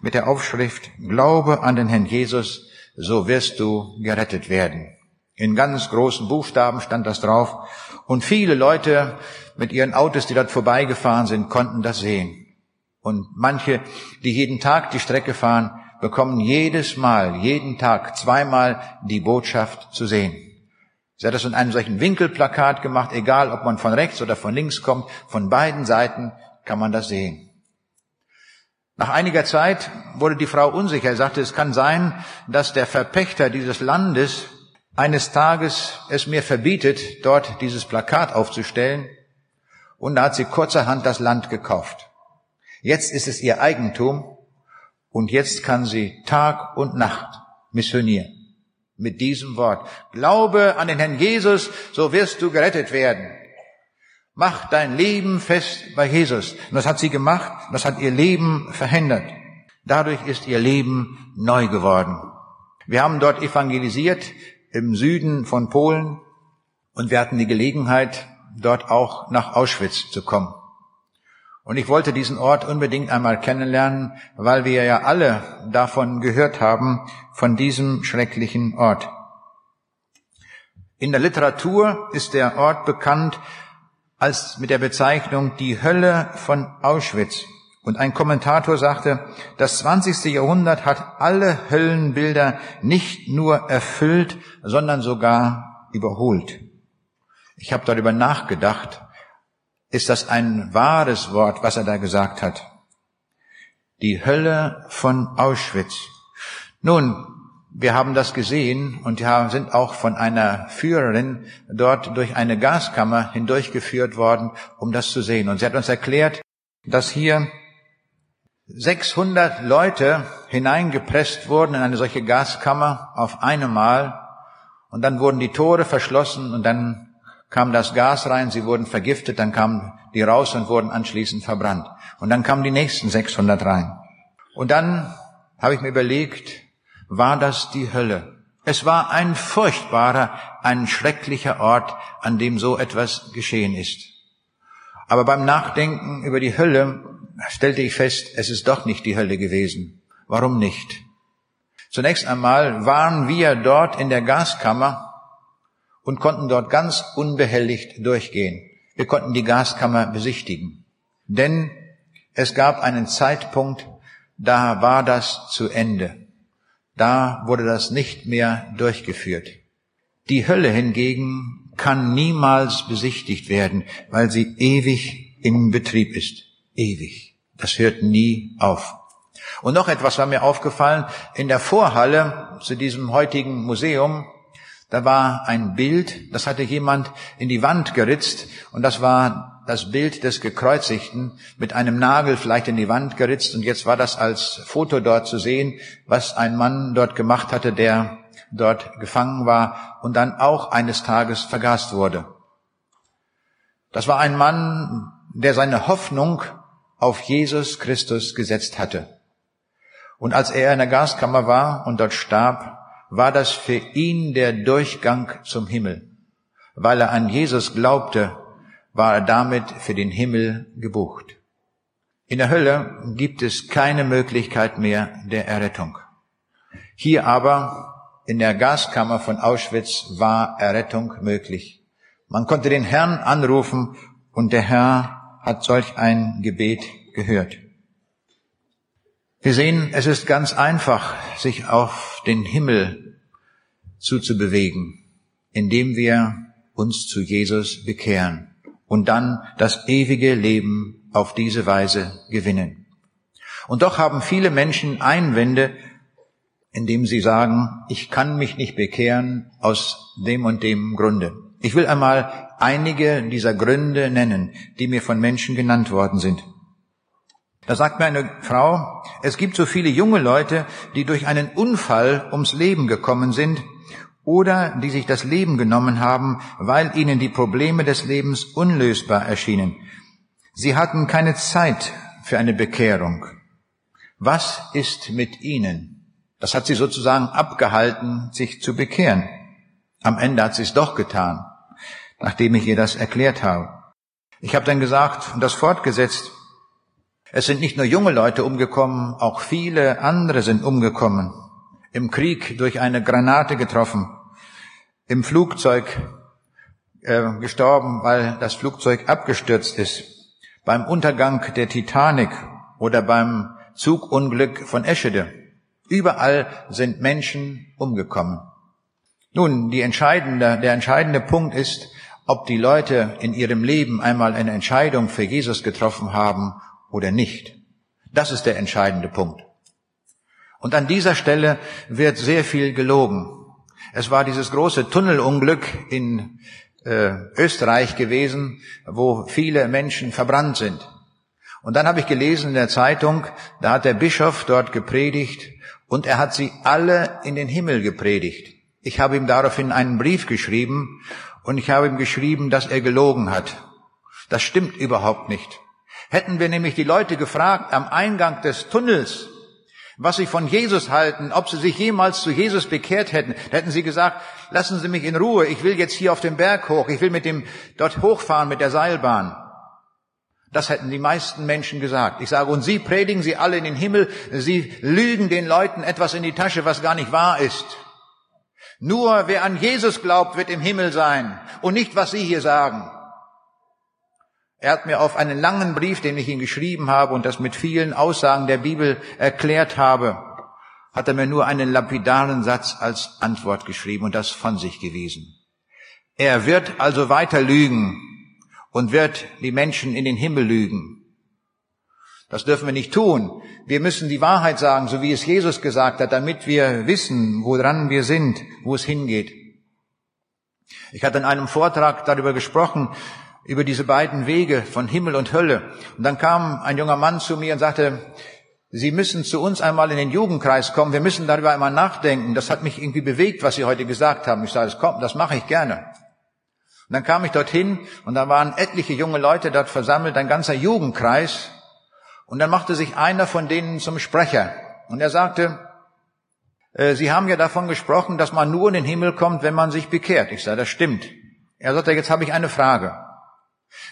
Speaker 1: mit der Aufschrift, Glaube an den Herrn Jesus, so wirst du gerettet werden. In ganz großen Buchstaben stand das drauf. Und viele Leute mit ihren Autos, die dort vorbeigefahren sind, konnten das sehen. Und manche, die jeden Tag die Strecke fahren, bekommen jedes Mal, jeden Tag zweimal die Botschaft zu sehen. Sie hat das in einem solchen Winkelplakat gemacht, egal ob man von rechts oder von links kommt, von beiden Seiten kann man das sehen. Nach einiger Zeit wurde die Frau unsicher. Er sagte, es kann sein, dass der Verpächter dieses Landes eines Tages es mir verbietet, dort dieses Plakat aufzustellen, und da hat sie kurzerhand das Land gekauft. Jetzt ist es ihr Eigentum und jetzt kann sie Tag und Nacht missionieren. Mit diesem Wort. Glaube an den Herrn Jesus, so wirst du gerettet werden. Mach dein Leben fest bei Jesus. Und das hat sie gemacht, das hat ihr Leben verhindert. Dadurch ist ihr Leben neu geworden. Wir haben dort evangelisiert, im Süden von Polen und wir hatten die Gelegenheit, dort auch nach Auschwitz zu kommen. Und ich wollte diesen Ort unbedingt einmal kennenlernen, weil wir ja alle davon gehört haben, von diesem schrecklichen Ort. In der Literatur ist der Ort bekannt als mit der Bezeichnung die Hölle von Auschwitz. Und ein Kommentator sagte, das 20. Jahrhundert hat alle Höllenbilder nicht nur erfüllt, sondern sogar überholt. Ich habe darüber nachgedacht, ist das ein wahres Wort, was er da gesagt hat? Die Hölle von Auschwitz. Nun, wir haben das gesehen und sind auch von einer Führerin dort durch eine Gaskammer hindurchgeführt worden, um das zu sehen. Und sie hat uns erklärt, dass hier 600 Leute hineingepresst wurden in eine solche Gaskammer auf einmal und dann wurden die Tore verschlossen und dann kam das Gas rein, sie wurden vergiftet, dann kamen die raus und wurden anschließend verbrannt. Und dann kamen die nächsten 600 rein. Und dann habe ich mir überlegt, war das die Hölle. Es war ein furchtbarer, ein schrecklicher Ort, an dem so etwas geschehen ist. Aber beim Nachdenken über die Hölle stellte ich fest, es ist doch nicht die Hölle gewesen. Warum nicht? Zunächst einmal waren wir dort in der Gaskammer und konnten dort ganz unbehelligt durchgehen. Wir konnten die Gaskammer besichtigen. Denn es gab einen Zeitpunkt, da war das zu Ende. Da wurde das nicht mehr durchgeführt. Die Hölle hingegen kann niemals besichtigt werden, weil sie ewig in Betrieb ist. Ewig. Das hört nie auf. Und noch etwas war mir aufgefallen. In der Vorhalle zu diesem heutigen Museum, da war ein Bild, das hatte jemand in die Wand geritzt und das war das Bild des Gekreuzigten mit einem Nagel vielleicht in die Wand geritzt und jetzt war das als Foto dort zu sehen, was ein Mann dort gemacht hatte, der dort gefangen war und dann auch eines Tages vergast wurde. Das war ein Mann, der seine Hoffnung auf Jesus Christus gesetzt hatte. Und als er in der Gaskammer war und dort starb, war das für ihn der Durchgang zum Himmel. Weil er an Jesus glaubte, war er damit für den Himmel gebucht. In der Hölle gibt es keine Möglichkeit mehr der Errettung. Hier aber in der Gaskammer von Auschwitz war Errettung möglich. Man konnte den Herrn anrufen und der Herr hat solch ein Gebet gehört. Wir sehen, es ist ganz einfach, sich auf den Himmel zuzubewegen, indem wir uns zu Jesus bekehren und dann das ewige Leben auf diese Weise gewinnen. Und doch haben viele Menschen Einwände indem sie sagen, ich kann mich nicht bekehren aus dem und dem Grunde. Ich will einmal einige dieser Gründe nennen, die mir von Menschen genannt worden sind. Da sagt mir eine Frau, es gibt so viele junge Leute, die durch einen Unfall ums Leben gekommen sind oder die sich das Leben genommen haben, weil ihnen die Probleme des Lebens unlösbar erschienen. Sie hatten keine Zeit für eine Bekehrung. Was ist mit ihnen? Das hat sie sozusagen abgehalten, sich zu bekehren. Am Ende hat sie es doch getan, nachdem ich ihr das erklärt habe. Ich habe dann gesagt und das fortgesetzt, es sind nicht nur junge Leute umgekommen, auch viele andere sind umgekommen. Im Krieg durch eine Granate getroffen, im Flugzeug äh, gestorben, weil das Flugzeug abgestürzt ist, beim Untergang der Titanic oder beim Zugunglück von Eschede. Überall sind Menschen umgekommen. Nun, die entscheidende, der entscheidende Punkt ist, ob die Leute in ihrem Leben einmal eine Entscheidung für Jesus getroffen haben oder nicht. Das ist der entscheidende Punkt. Und an dieser Stelle wird sehr viel gelogen. Es war dieses große Tunnelunglück in äh, Österreich gewesen, wo viele Menschen verbrannt sind. Und dann habe ich gelesen in der Zeitung, da hat der Bischof dort gepredigt und er hat sie alle in den Himmel gepredigt. Ich habe ihm daraufhin einen Brief geschrieben und ich habe ihm geschrieben, dass er gelogen hat. Das stimmt überhaupt nicht. Hätten wir nämlich die Leute gefragt am Eingang des Tunnels, was sie von Jesus halten, ob sie sich jemals zu Jesus bekehrt hätten, hätten sie gesagt, lassen Sie mich in Ruhe, ich will jetzt hier auf den Berg hoch, ich will mit dem dort hochfahren mit der Seilbahn. Das hätten die meisten Menschen gesagt. Ich sage, und Sie predigen sie alle in den Himmel, Sie lügen den Leuten etwas in die Tasche, was gar nicht wahr ist. Nur wer an Jesus glaubt, wird im Himmel sein und nicht, was Sie hier sagen. Er hat mir auf einen langen Brief, den ich ihm geschrieben habe und das mit vielen Aussagen der Bibel erklärt habe, hat er mir nur einen lapidaren Satz als Antwort geschrieben und das von sich gewiesen. Er wird also weiter lügen, und wird die Menschen in den Himmel lügen. Das dürfen wir nicht tun. Wir müssen die Wahrheit sagen, so wie es Jesus gesagt hat, damit wir wissen, woran wir sind, wo es hingeht. Ich hatte in einem Vortrag darüber gesprochen, über diese beiden Wege von Himmel und Hölle. Und dann kam ein junger Mann zu mir und sagte, Sie müssen zu uns einmal in den Jugendkreis kommen. Wir müssen darüber einmal nachdenken. Das hat mich irgendwie bewegt, was Sie heute gesagt haben. Ich sage, das kommt, das mache ich gerne. Und dann kam ich dorthin und da waren etliche junge Leute dort versammelt, ein ganzer Jugendkreis. Und dann machte sich einer von denen zum Sprecher. Und er sagte, Äh, Sie haben ja davon gesprochen, dass man nur in den Himmel kommt, wenn man sich bekehrt. Ich sage, das stimmt. Er sagte, jetzt habe ich eine Frage.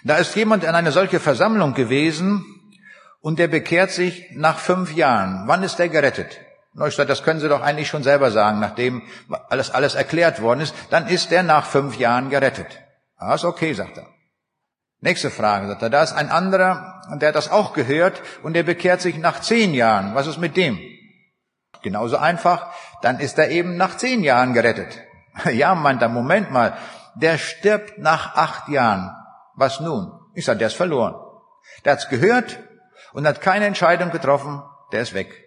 Speaker 1: Da ist jemand in eine solche Versammlung gewesen und der bekehrt sich nach fünf Jahren. Wann ist der gerettet? Ich sage, das können Sie doch eigentlich schon selber sagen, nachdem alles, alles erklärt worden ist. Dann ist der nach fünf Jahren gerettet. Ah, ist okay, sagt er. Nächste Frage, sagt er. Da ist ein anderer, der hat das auch gehört und der bekehrt sich nach zehn Jahren. Was ist mit dem? Genauso einfach. Dann ist er eben nach zehn Jahren gerettet. Ja, meint er, Moment mal. Der stirbt nach acht Jahren. Was nun? Ich sage, der ist verloren. Der hat's gehört und hat keine Entscheidung getroffen. Der ist weg.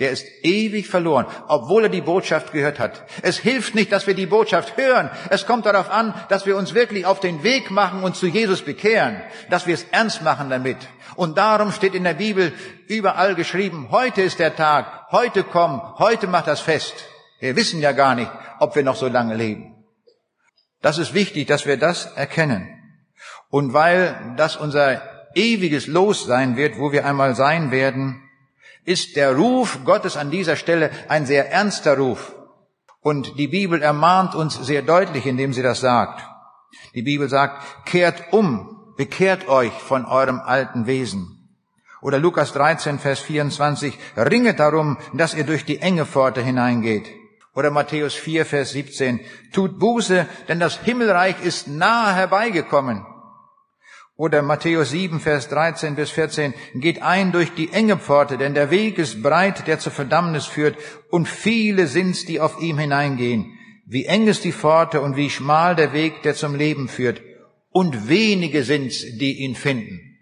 Speaker 1: Der ist ewig verloren, obwohl er die Botschaft gehört hat. Es hilft nicht, dass wir die Botschaft hören. Es kommt darauf an, dass wir uns wirklich auf den Weg machen und zu Jesus bekehren, dass wir es ernst machen damit. Und darum steht in der Bibel überall geschrieben, heute ist der Tag, heute komm, heute macht das fest. Wir wissen ja gar nicht, ob wir noch so lange leben. Das ist wichtig, dass wir das erkennen. Und weil das unser ewiges Los sein wird, wo wir einmal sein werden, ist der Ruf Gottes an dieser Stelle ein sehr ernster Ruf. Und die Bibel ermahnt uns sehr deutlich, indem sie das sagt. Die Bibel sagt, kehrt um, bekehrt euch von eurem alten Wesen. Oder Lukas 13, Vers 24, ringet darum, dass ihr durch die enge Pforte hineingeht. Oder Matthäus 4, Vers 17, tut Buße, denn das Himmelreich ist nahe herbeigekommen. Oder Matthäus 7, Vers 13 bis 14, geht ein durch die enge Pforte, denn der Weg ist breit, der zur Verdammnis führt, und viele sind's, die auf ihm hineingehen. Wie eng ist die Pforte und wie schmal der Weg, der zum Leben führt, und wenige sind's, die ihn finden.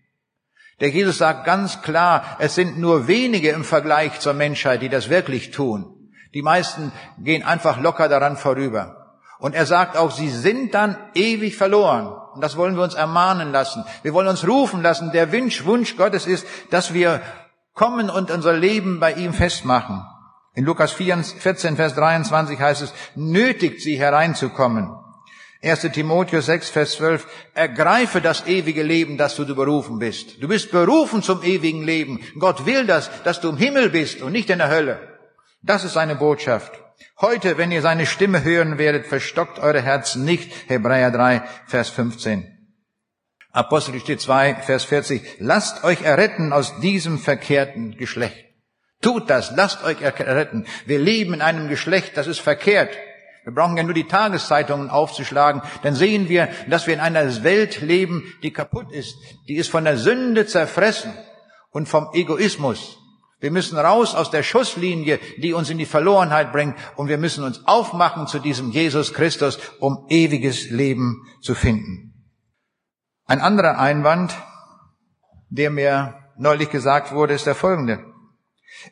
Speaker 1: Der Jesus sagt ganz klar, es sind nur wenige im Vergleich zur Menschheit, die das wirklich tun. Die meisten gehen einfach locker daran vorüber. Und er sagt auch, sie sind dann ewig verloren. Und das wollen wir uns ermahnen lassen. Wir wollen uns rufen lassen. Der Wunsch, Wunsch Gottes ist, dass wir kommen und unser Leben bei ihm festmachen. In Lukas 14, Vers 23 heißt es, nötigt sie hereinzukommen. 1. Timotheus 6, Vers 12, ergreife das ewige Leben, das du berufen bist. Du bist berufen zum ewigen Leben. Gott will das, dass du im Himmel bist und nicht in der Hölle. Das ist seine Botschaft. Heute, wenn ihr seine Stimme hören werdet, verstockt eure Herzen nicht. Hebräer 3, Vers 15. Apostelgeschichte 2, Vers 40. Lasst euch erretten aus diesem verkehrten Geschlecht. Tut das, lasst euch erretten. Wir leben in einem Geschlecht, das ist verkehrt. Wir brauchen ja nur die Tageszeitungen aufzuschlagen, dann sehen wir, dass wir in einer Welt leben, die kaputt ist, die ist von der Sünde zerfressen und vom Egoismus. Wir müssen raus aus der Schusslinie, die uns in die Verlorenheit bringt, und wir müssen uns aufmachen zu diesem Jesus Christus, um ewiges Leben zu finden. Ein anderer Einwand, der mir neulich gesagt wurde, ist der folgende.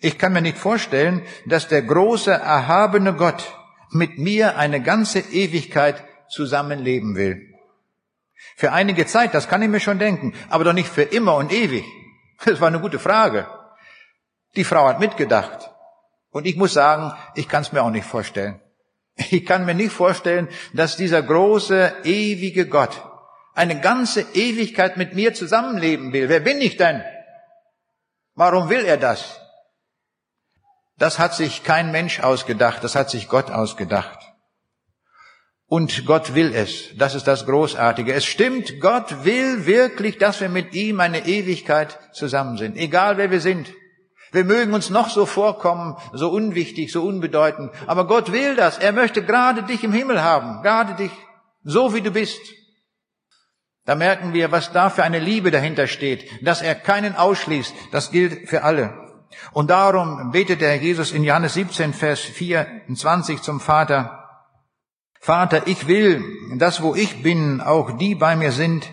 Speaker 1: Ich kann mir nicht vorstellen, dass der große, erhabene Gott mit mir eine ganze Ewigkeit zusammenleben will. Für einige Zeit, das kann ich mir schon denken, aber doch nicht für immer und ewig. Das war eine gute Frage. Die Frau hat mitgedacht. Und ich muss sagen, ich kann es mir auch nicht vorstellen. Ich kann mir nicht vorstellen, dass dieser große, ewige Gott eine ganze Ewigkeit mit mir zusammenleben will. Wer bin ich denn? Warum will er das? Das hat sich kein Mensch ausgedacht, das hat sich Gott ausgedacht. Und Gott will es. Das ist das Großartige. Es stimmt, Gott will wirklich, dass wir mit ihm eine Ewigkeit zusammen sind. Egal wer wir sind. Wir mögen uns noch so vorkommen, so unwichtig, so unbedeutend. Aber Gott will das. Er möchte gerade dich im Himmel haben. Gerade dich. So wie du bist. Da merken wir, was da für eine Liebe dahinter steht. Dass er keinen ausschließt. Das gilt für alle. Und darum betet der Jesus in Johannes 17, Vers 24 zum Vater. Vater, ich will, dass wo ich bin, auch die bei mir sind,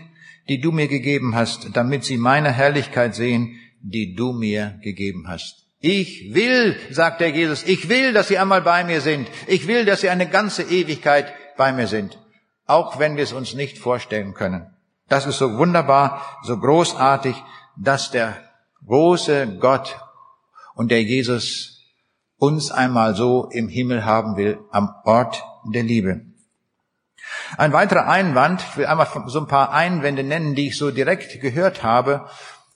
Speaker 1: die du mir gegeben hast, damit sie meine Herrlichkeit sehen, die du mir gegeben hast. Ich will, sagt der Jesus, ich will, dass sie einmal bei mir sind. Ich will, dass sie eine ganze Ewigkeit bei mir sind. Auch wenn wir es uns nicht vorstellen können. Das ist so wunderbar, so großartig, dass der große Gott und der Jesus uns einmal so im Himmel haben will, am Ort der Liebe. Ein weiterer Einwand, ich will einmal so ein paar Einwände nennen, die ich so direkt gehört habe,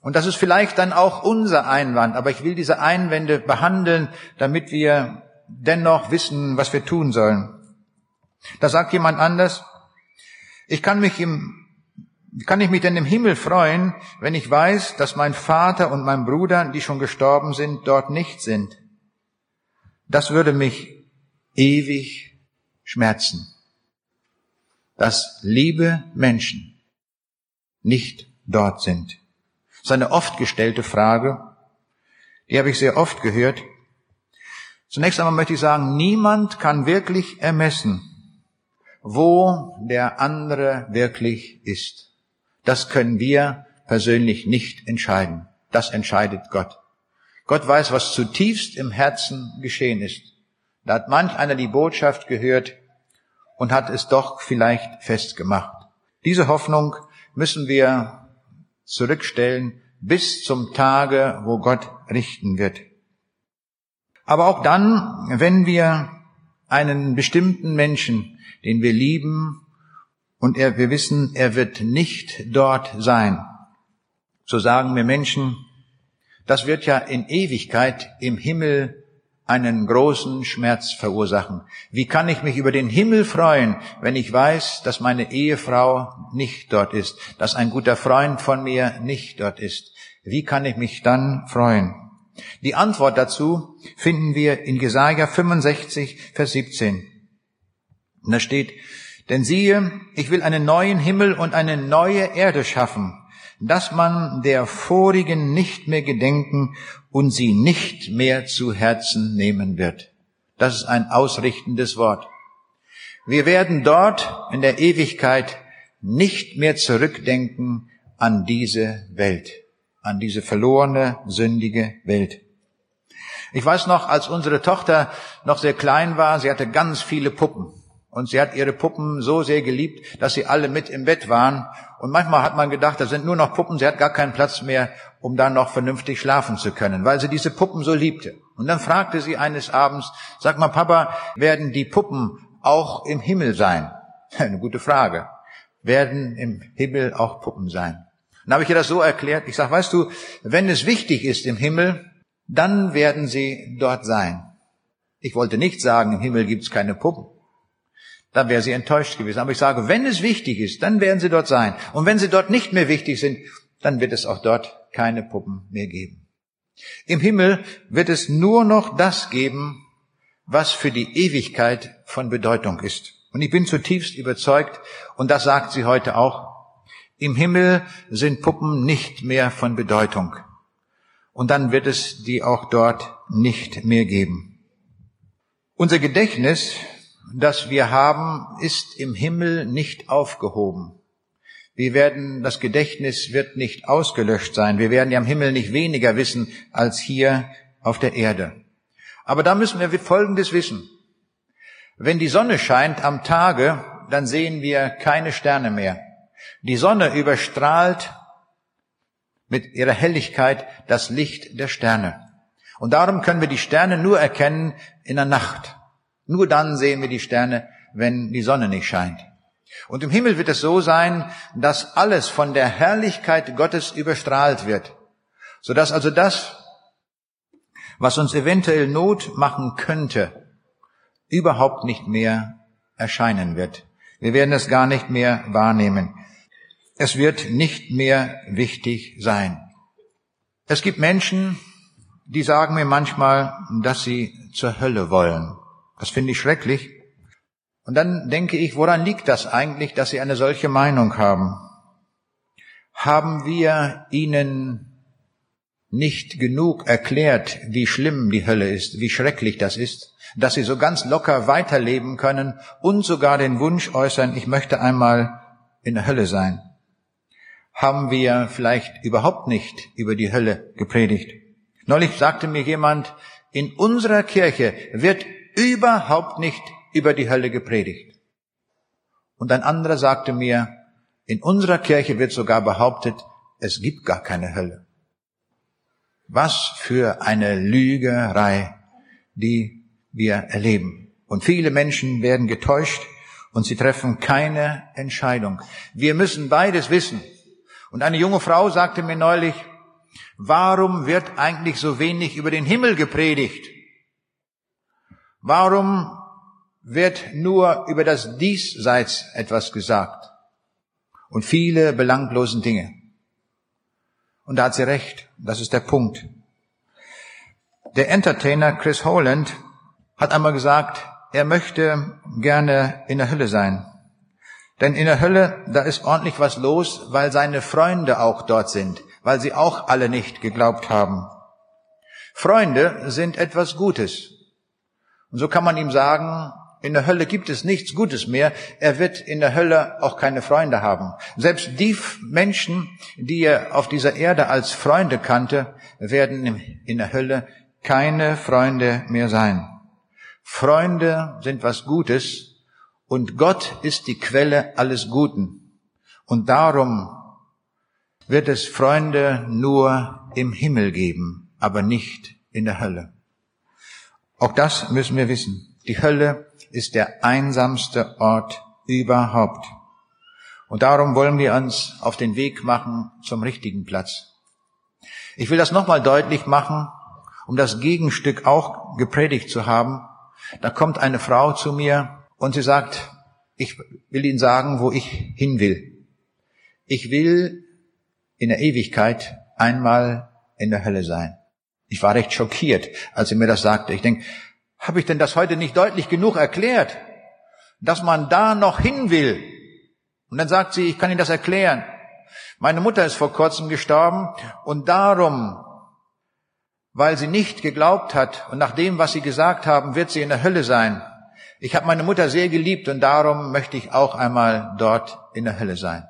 Speaker 1: und das ist vielleicht dann auch unser Einwand, aber ich will diese Einwände behandeln, damit wir dennoch wissen, was wir tun sollen. Da sagt jemand anders, ich kann mich im kann ich mich denn im Himmel freuen, wenn ich weiß, dass mein Vater und mein Bruder, die schon gestorben sind, dort nicht sind? Das würde mich ewig schmerzen, dass liebe Menschen nicht dort sind. Das ist eine oft gestellte Frage, die habe ich sehr oft gehört. Zunächst einmal möchte ich sagen, niemand kann wirklich ermessen, wo der andere wirklich ist. Das können wir persönlich nicht entscheiden. Das entscheidet Gott. Gott weiß, was zutiefst im Herzen geschehen ist. Da hat manch einer die Botschaft gehört und hat es doch vielleicht festgemacht. Diese Hoffnung müssen wir zurückstellen bis zum Tage, wo Gott richten wird. Aber auch dann, wenn wir einen bestimmten Menschen, den wir lieben, und er, wir wissen, er wird nicht dort sein. So sagen wir Menschen, das wird ja in Ewigkeit im Himmel einen großen Schmerz verursachen. Wie kann ich mich über den Himmel freuen, wenn ich weiß, dass meine Ehefrau nicht dort ist, dass ein guter Freund von mir nicht dort ist? Wie kann ich mich dann freuen? Die Antwort dazu finden wir in Jesaja 65, Vers 17. Und da steht, denn siehe, ich will einen neuen Himmel und eine neue Erde schaffen, dass man der vorigen nicht mehr gedenken und sie nicht mehr zu Herzen nehmen wird. Das ist ein ausrichtendes Wort. Wir werden dort in der Ewigkeit nicht mehr zurückdenken an diese Welt, an diese verlorene, sündige Welt. Ich weiß noch, als unsere Tochter noch sehr klein war, sie hatte ganz viele Puppen. Und sie hat ihre Puppen so sehr geliebt, dass sie alle mit im Bett waren. Und manchmal hat man gedacht, da sind nur noch Puppen, sie hat gar keinen Platz mehr, um dann noch vernünftig schlafen zu können, weil sie diese Puppen so liebte. Und dann fragte sie eines Abends, sag mal, Papa, werden die Puppen auch im Himmel sein? Eine gute Frage. Werden im Himmel auch Puppen sein? Dann habe ich ihr das so erklärt. Ich sage, weißt du, wenn es wichtig ist im Himmel, dann werden sie dort sein. Ich wollte nicht sagen, im Himmel gibt's keine Puppen dann wäre sie enttäuscht gewesen. Aber ich sage, wenn es wichtig ist, dann werden sie dort sein. Und wenn sie dort nicht mehr wichtig sind, dann wird es auch dort keine Puppen mehr geben. Im Himmel wird es nur noch das geben, was für die Ewigkeit von Bedeutung ist. Und ich bin zutiefst überzeugt, und das sagt sie heute auch, im Himmel sind Puppen nicht mehr von Bedeutung. Und dann wird es die auch dort nicht mehr geben. Unser Gedächtnis das wir haben, ist im Himmel nicht aufgehoben. Wir werden, das Gedächtnis wird nicht ausgelöscht sein. Wir werden ja im Himmel nicht weniger wissen als hier auf der Erde. Aber da müssen wir Folgendes wissen. Wenn die Sonne scheint am Tage, dann sehen wir keine Sterne mehr. Die Sonne überstrahlt mit ihrer Helligkeit das Licht der Sterne. Und darum können wir die Sterne nur erkennen in der Nacht. Nur dann sehen wir die Sterne, wenn die Sonne nicht scheint. Und im Himmel wird es so sein, dass alles von der Herrlichkeit Gottes überstrahlt wird, sodass also das, was uns eventuell Not machen könnte, überhaupt nicht mehr erscheinen wird. Wir werden es gar nicht mehr wahrnehmen. Es wird nicht mehr wichtig sein. Es gibt Menschen, die sagen mir manchmal, dass sie zur Hölle wollen. Das finde ich schrecklich. Und dann denke ich, woran liegt das eigentlich, dass Sie eine solche Meinung haben? Haben wir Ihnen nicht genug erklärt, wie schlimm die Hölle ist, wie schrecklich das ist, dass Sie so ganz locker weiterleben können und sogar den Wunsch äußern, ich möchte einmal in der Hölle sein? Haben wir vielleicht überhaupt nicht über die Hölle gepredigt? Neulich sagte mir jemand, in unserer Kirche wird überhaupt nicht über die Hölle gepredigt. Und ein anderer sagte mir, in unserer Kirche wird sogar behauptet, es gibt gar keine Hölle. Was für eine Lügerei, die wir erleben. Und viele Menschen werden getäuscht und sie treffen keine Entscheidung. Wir müssen beides wissen. Und eine junge Frau sagte mir neulich, warum wird eigentlich so wenig über den Himmel gepredigt? Warum wird nur über das Diesseits etwas gesagt und viele belanglosen Dinge? Und da hat sie recht, das ist der Punkt. Der Entertainer Chris Holland hat einmal gesagt, er möchte gerne in der Hölle sein. Denn in der Hölle, da ist ordentlich was los, weil seine Freunde auch dort sind, weil sie auch alle nicht geglaubt haben. Freunde sind etwas Gutes. Und so kann man ihm sagen, in der Hölle gibt es nichts Gutes mehr. Er wird in der Hölle auch keine Freunde haben. Selbst die Menschen, die er auf dieser Erde als Freunde kannte, werden in der Hölle keine Freunde mehr sein. Freunde sind was Gutes und Gott ist die Quelle alles Guten. Und darum wird es Freunde nur im Himmel geben, aber nicht in der Hölle. Auch das müssen wir wissen. Die Hölle ist der einsamste Ort überhaupt. Und darum wollen wir uns auf den Weg machen zum richtigen Platz. Ich will das nochmal deutlich machen, um das Gegenstück auch gepredigt zu haben. Da kommt eine Frau zu mir und sie sagt, ich will Ihnen sagen, wo ich hin will. Ich will in der Ewigkeit einmal in der Hölle sein. Ich war recht schockiert, als sie mir das sagte. Ich denke, habe ich denn das heute nicht deutlich genug erklärt, dass man da noch hin will? Und dann sagt sie, ich kann Ihnen das erklären. Meine Mutter ist vor kurzem gestorben und darum, weil sie nicht geglaubt hat und nach dem, was sie gesagt haben, wird sie in der Hölle sein. Ich habe meine Mutter sehr geliebt und darum möchte ich auch einmal dort in der Hölle sein.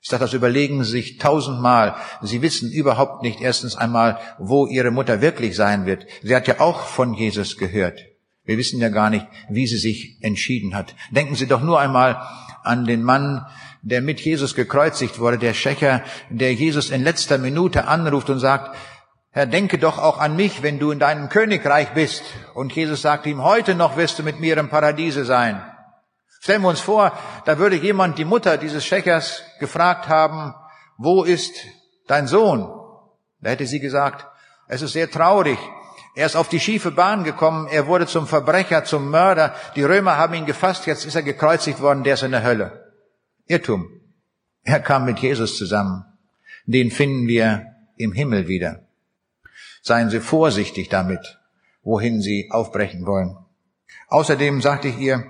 Speaker 1: Ich sage, das überlegen Sie sich tausendmal. Sie wissen überhaupt nicht erstens einmal, wo Ihre Mutter wirklich sein wird. Sie hat ja auch von Jesus gehört. Wir wissen ja gar nicht, wie sie sich entschieden hat. Denken Sie doch nur einmal an den Mann, der mit Jesus gekreuzigt wurde, der Schächer, der Jesus in letzter Minute anruft und sagt, Herr, denke doch auch an mich, wenn du in deinem Königreich bist. Und Jesus sagt ihm, heute noch wirst du mit mir im Paradiese sein. Stellen wir uns vor, da würde jemand die Mutter dieses Schächers gefragt haben, wo ist dein Sohn? Da hätte sie gesagt, es ist sehr traurig. Er ist auf die schiefe Bahn gekommen, er wurde zum Verbrecher, zum Mörder. Die Römer haben ihn gefasst, jetzt ist er gekreuzigt worden, der ist in der Hölle. Irrtum. Er kam mit Jesus zusammen. Den finden wir im Himmel wieder. Seien Sie vorsichtig damit, wohin Sie aufbrechen wollen. Außerdem sagte ich ihr,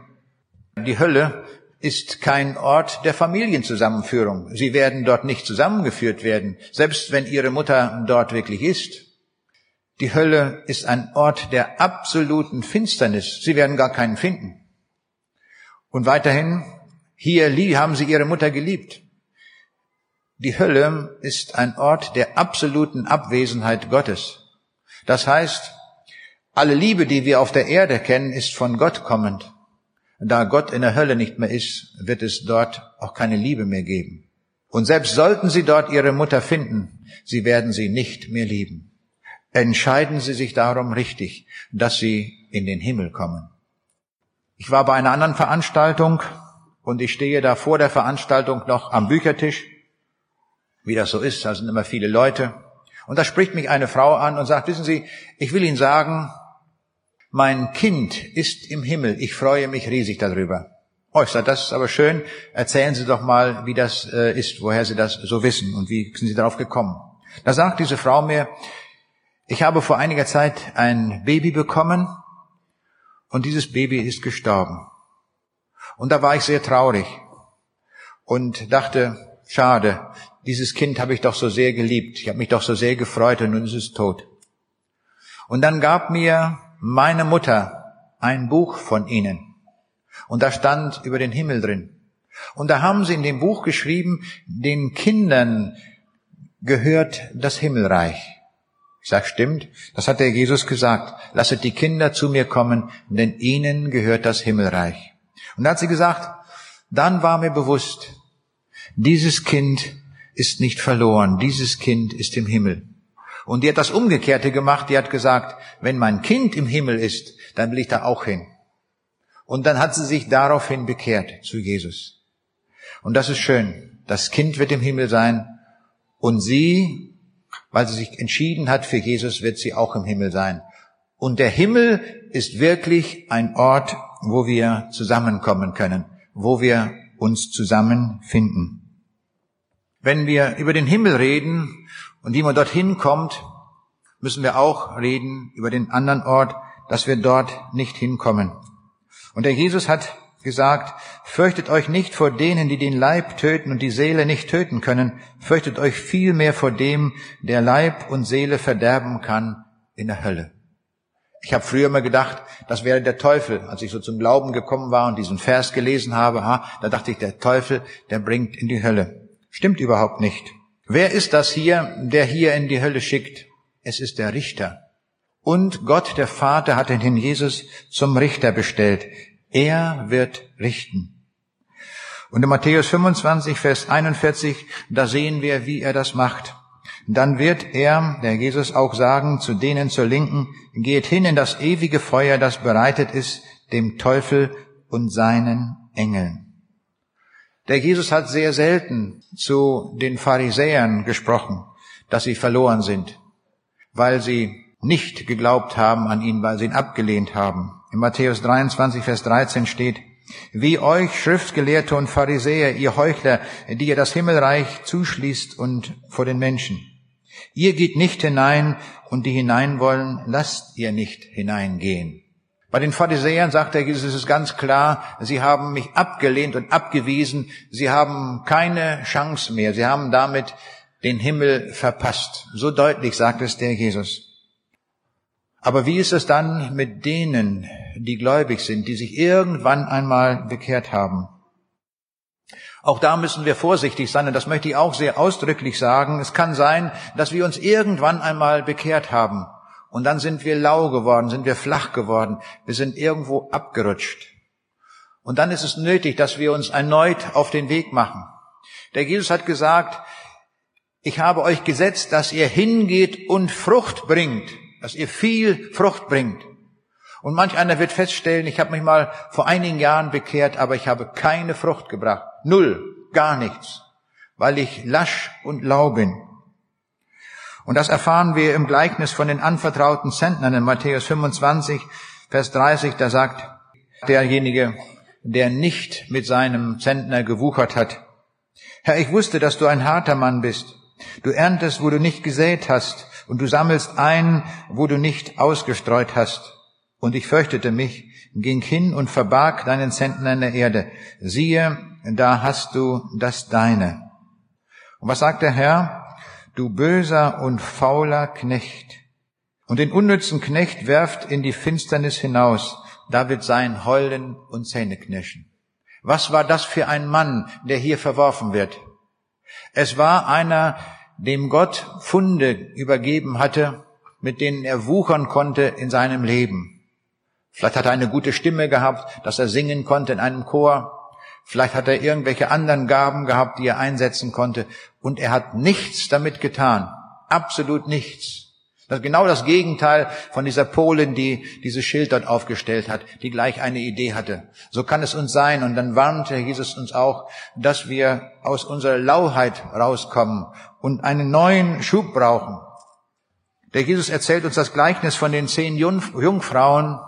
Speaker 1: die Hölle ist kein Ort der Familienzusammenführung. Sie werden dort nicht zusammengeführt werden, selbst wenn Ihre Mutter dort wirklich ist. Die Hölle ist ein Ort der absoluten Finsternis. Sie werden gar keinen finden. Und weiterhin, hier haben Sie Ihre Mutter geliebt. Die Hölle ist ein Ort der absoluten Abwesenheit Gottes. Das heißt, alle Liebe, die wir auf der Erde kennen, ist von Gott kommend. Da Gott in der Hölle nicht mehr ist, wird es dort auch keine Liebe mehr geben. Und selbst sollten Sie dort Ihre Mutter finden, Sie werden sie nicht mehr lieben. Entscheiden Sie sich darum richtig, dass Sie in den Himmel kommen. Ich war bei einer anderen Veranstaltung und ich stehe da vor der Veranstaltung noch am Büchertisch, wie das so ist, da sind immer viele Leute. Und da spricht mich eine Frau an und sagt, wissen Sie, ich will Ihnen sagen, mein Kind ist im Himmel. Ich freue mich riesig darüber. Oh, ich sage, das ist aber schön. Erzählen Sie doch mal, wie das äh, ist, woher Sie das so wissen und wie sind Sie darauf gekommen. Da sagt diese Frau mir, ich habe vor einiger Zeit ein Baby bekommen und dieses Baby ist gestorben. Und da war ich sehr traurig und dachte, schade, dieses Kind habe ich doch so sehr geliebt. Ich habe mich doch so sehr gefreut und nun ist es tot. Und dann gab mir meine Mutter ein Buch von ihnen. Und da stand über den Himmel drin. Und da haben sie in dem Buch geschrieben, den Kindern gehört das Himmelreich. Ich sag, stimmt, das hat der Jesus gesagt. Lasset die Kinder zu mir kommen, denn ihnen gehört das Himmelreich. Und da hat sie gesagt, dann war mir bewusst, dieses Kind ist nicht verloren, dieses Kind ist im Himmel. Und die hat das Umgekehrte gemacht, die hat gesagt, wenn mein Kind im Himmel ist, dann will ich da auch hin. Und dann hat sie sich daraufhin bekehrt zu Jesus. Und das ist schön. Das Kind wird im Himmel sein und sie, weil sie sich entschieden hat für Jesus, wird sie auch im Himmel sein. Und der Himmel ist wirklich ein Ort, wo wir zusammenkommen können, wo wir uns zusammenfinden. Wenn wir über den Himmel reden und wie man dorthin kommt, müssen wir auch reden über den anderen Ort, dass wir dort nicht hinkommen. Und der Jesus hat gesagt, fürchtet euch nicht vor denen, die den Leib töten und die Seele nicht töten können, fürchtet euch vielmehr vor dem, der Leib und Seele verderben kann in der Hölle. Ich habe früher immer gedacht, das wäre der Teufel. Als ich so zum Glauben gekommen war und diesen Vers gelesen habe, ha, da dachte ich, der Teufel, der bringt in die Hölle. Stimmt überhaupt nicht. Wer ist das hier, der hier in die Hölle schickt? Es ist der Richter. Und Gott, der Vater, hat den Jesus zum Richter bestellt. Er wird richten. Und in Matthäus 25, Vers 41, da sehen wir, wie er das macht. Dann wird er, der Jesus, auch sagen zu denen zur Linken, geht hin in das ewige Feuer, das bereitet ist dem Teufel und seinen Engeln. Der Jesus hat sehr selten zu den Pharisäern gesprochen, dass sie verloren sind, weil sie nicht geglaubt haben an ihn, weil sie ihn abgelehnt haben. In Matthäus 23, Vers 13 steht, wie euch Schriftgelehrte und Pharisäer, ihr Heuchler, die ihr das Himmelreich zuschließt und vor den Menschen. Ihr geht nicht hinein und die hinein wollen, lasst ihr nicht hineingehen. Bei den Pharisäern sagt Jesus, es ist ganz klar, sie haben mich abgelehnt und abgewiesen, sie haben keine Chance mehr, sie haben damit den Himmel verpasst. So deutlich sagt es der Jesus. Aber wie ist es dann mit denen, die gläubig sind, die sich irgendwann einmal bekehrt haben? Auch da müssen wir vorsichtig sein, und das möchte ich auch sehr ausdrücklich sagen. Es kann sein, dass wir uns irgendwann einmal bekehrt haben, und dann sind wir lau geworden, sind wir flach geworden, wir sind irgendwo abgerutscht. Und dann ist es nötig, dass wir uns erneut auf den Weg machen. Der Jesus hat gesagt, ich habe euch gesetzt, dass ihr hingeht und Frucht bringt dass ihr viel Frucht bringt. Und manch einer wird feststellen, ich habe mich mal vor einigen Jahren bekehrt, aber ich habe keine Frucht gebracht. Null, gar nichts, weil ich lasch und lau bin. Und das erfahren wir im Gleichnis von den anvertrauten Zentnern in Matthäus 25, Vers 30, da sagt derjenige, der nicht mit seinem Zentner gewuchert hat, Herr, ich wusste, dass du ein harter Mann bist. Du erntest, wo du nicht gesät hast und du sammelst ein, wo du nicht ausgestreut hast. Und ich fürchtete mich, ging hin und verbarg deinen Zentner in der Erde. Siehe, da hast du das Deine. Und was sagt der Herr? Du böser und fauler Knecht. Und den unnützen Knecht werft in die Finsternis hinaus. Da wird sein Heulen und Zähneknirschen. Was war das für ein Mann, der hier verworfen wird? Es war einer, dem Gott Funde übergeben hatte, mit denen er wuchern konnte in seinem Leben. Vielleicht hat er eine gute Stimme gehabt, dass er singen konnte in einem Chor. Vielleicht hat er irgendwelche anderen Gaben gehabt, die er einsetzen konnte. Und er hat nichts damit getan. Absolut nichts. Das ist genau das Gegenteil von dieser Polin, die dieses Schild dort aufgestellt hat, die gleich eine Idee hatte. So kann es uns sein. Und dann warnte Jesus uns auch, dass wir aus unserer Lauheit rauskommen und einen neuen Schub brauchen. Der Jesus erzählt uns das Gleichnis von den zehn Jungfrauen,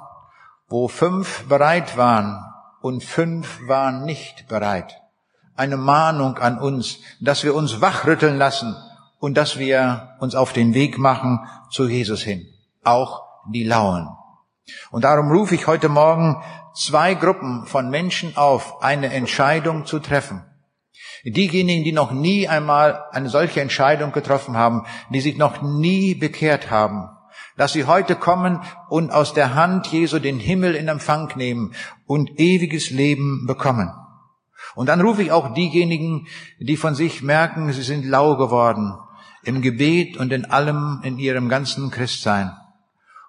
Speaker 1: wo fünf bereit waren und fünf waren nicht bereit. Eine Mahnung an uns, dass wir uns wachrütteln lassen und dass wir uns auf den Weg machen zu Jesus hin. Auch die Lauen. Und darum rufe ich heute Morgen zwei Gruppen von Menschen auf, eine Entscheidung zu treffen. Diejenigen, die noch nie einmal eine solche Entscheidung getroffen haben, die sich noch nie bekehrt haben, dass sie heute kommen und aus der Hand Jesu den Himmel in Empfang nehmen und ewiges Leben bekommen. Und dann rufe ich auch diejenigen, die von sich merken, sie sind lau geworden, im Gebet und in allem in ihrem ganzen Christsein.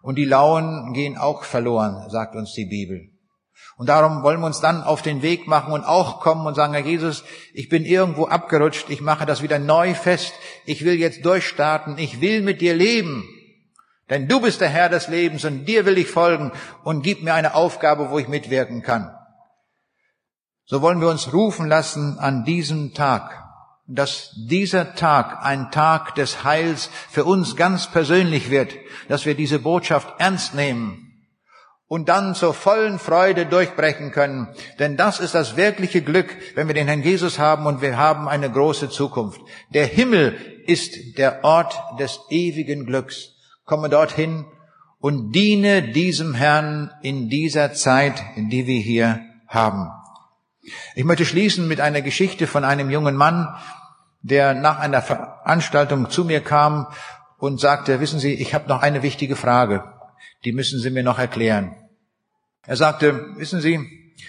Speaker 1: Und die Lauen gehen auch verloren, sagt uns die Bibel. Und darum wollen wir uns dann auf den Weg machen und auch kommen und sagen, Herr Jesus, ich bin irgendwo abgerutscht, ich mache das wieder neu fest, ich will jetzt durchstarten, ich will mit dir leben. Denn du bist der Herr des Lebens und dir will ich folgen und gib mir eine Aufgabe, wo ich mitwirken kann. So wollen wir uns rufen lassen an diesem Tag dass dieser Tag ein Tag des Heils für uns ganz persönlich wird, dass wir diese Botschaft ernst nehmen und dann zur vollen Freude durchbrechen können. Denn das ist das wirkliche Glück, wenn wir den Herrn Jesus haben und wir haben eine große Zukunft. Der Himmel ist der Ort des ewigen Glücks. Komme dorthin und diene diesem Herrn in dieser Zeit, die wir hier haben. Ich möchte schließen mit einer Geschichte von einem jungen Mann, der nach einer Veranstaltung zu mir kam und sagte, wissen Sie, ich habe noch eine wichtige Frage, die müssen Sie mir noch erklären. Er sagte, wissen Sie,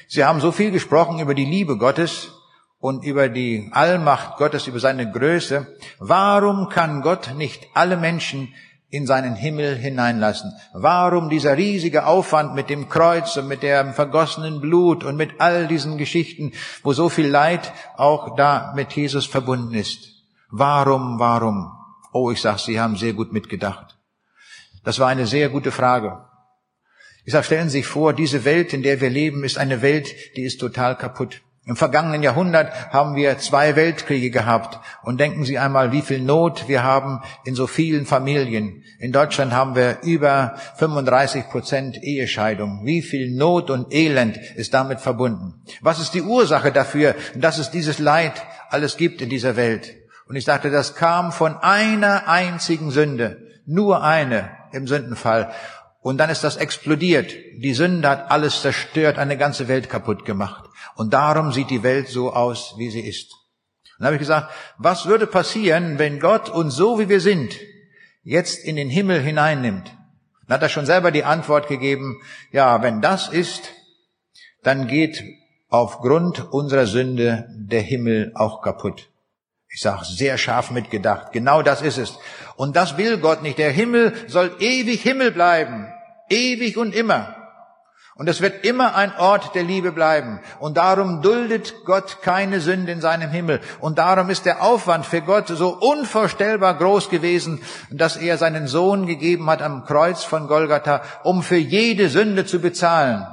Speaker 1: Sie haben so viel gesprochen über die Liebe Gottes und über die Allmacht Gottes, über seine Größe. Warum kann Gott nicht alle Menschen in seinen Himmel hineinlassen. Warum dieser riesige Aufwand mit dem Kreuz und mit dem vergossenen Blut und mit all diesen Geschichten, wo so viel Leid auch da mit Jesus verbunden ist? Warum, warum? Oh, ich sag, Sie haben sehr gut mitgedacht. Das war eine sehr gute Frage. Ich sag, stellen Sie sich vor, diese Welt, in der wir leben, ist eine Welt, die ist total kaputt. Im vergangenen Jahrhundert haben wir zwei Weltkriege gehabt. Und denken Sie einmal, wie viel Not wir haben in so vielen Familien. In Deutschland haben wir über 35 Prozent Ehescheidung. Wie viel Not und Elend ist damit verbunden? Was ist die Ursache dafür, dass es dieses Leid alles gibt in dieser Welt? Und ich sagte, das kam von einer einzigen Sünde. Nur eine im Sündenfall. Und dann ist das explodiert. Die Sünde hat alles zerstört, eine ganze Welt kaputt gemacht. Und darum sieht die Welt so aus, wie sie ist. Und dann habe ich gesagt, was würde passieren, wenn Gott uns so, wie wir sind, jetzt in den Himmel hineinnimmt? Dann hat er schon selber die Antwort gegeben, ja, wenn das ist, dann geht aufgrund unserer Sünde der Himmel auch kaputt. Ich sage, sehr scharf mitgedacht. Genau das ist es. Und das will Gott nicht. Der Himmel soll ewig Himmel bleiben. Ewig und immer. Und es wird immer ein Ort der Liebe bleiben. Und darum duldet Gott keine Sünde in seinem Himmel. Und darum ist der Aufwand für Gott so unvorstellbar groß gewesen, dass er seinen Sohn gegeben hat am Kreuz von Golgatha, um für jede Sünde zu bezahlen.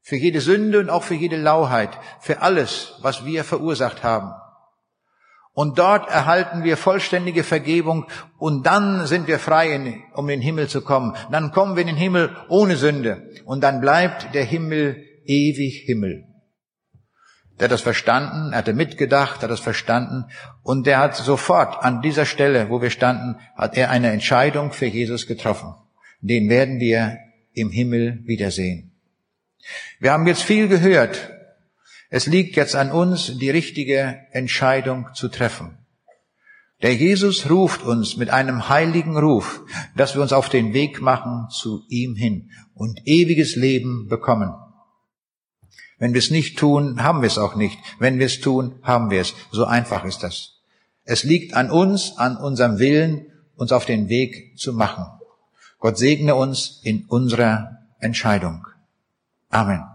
Speaker 1: Für jede Sünde und auch für jede Lauheit. Für alles, was wir verursacht haben. Und dort erhalten wir vollständige Vergebung und dann sind wir frei, um in den Himmel zu kommen. Dann kommen wir in den Himmel ohne Sünde und dann bleibt der Himmel ewig Himmel. Der hat das verstanden, er hatte mitgedacht, hat das verstanden und der hat sofort an dieser Stelle, wo wir standen, hat er eine Entscheidung für Jesus getroffen. Den werden wir im Himmel wiedersehen. Wir haben jetzt viel gehört es liegt jetzt an uns, die richtige Entscheidung zu treffen. Der Jesus ruft uns mit einem heiligen Ruf, dass wir uns auf den Weg machen zu ihm hin und ewiges Leben bekommen. Wenn wir es nicht tun, haben wir es auch nicht. Wenn wir es tun, haben wir es. So einfach ist das. Es liegt an uns, an unserem Willen, uns auf den Weg zu machen. Gott segne uns in unserer Entscheidung. Amen.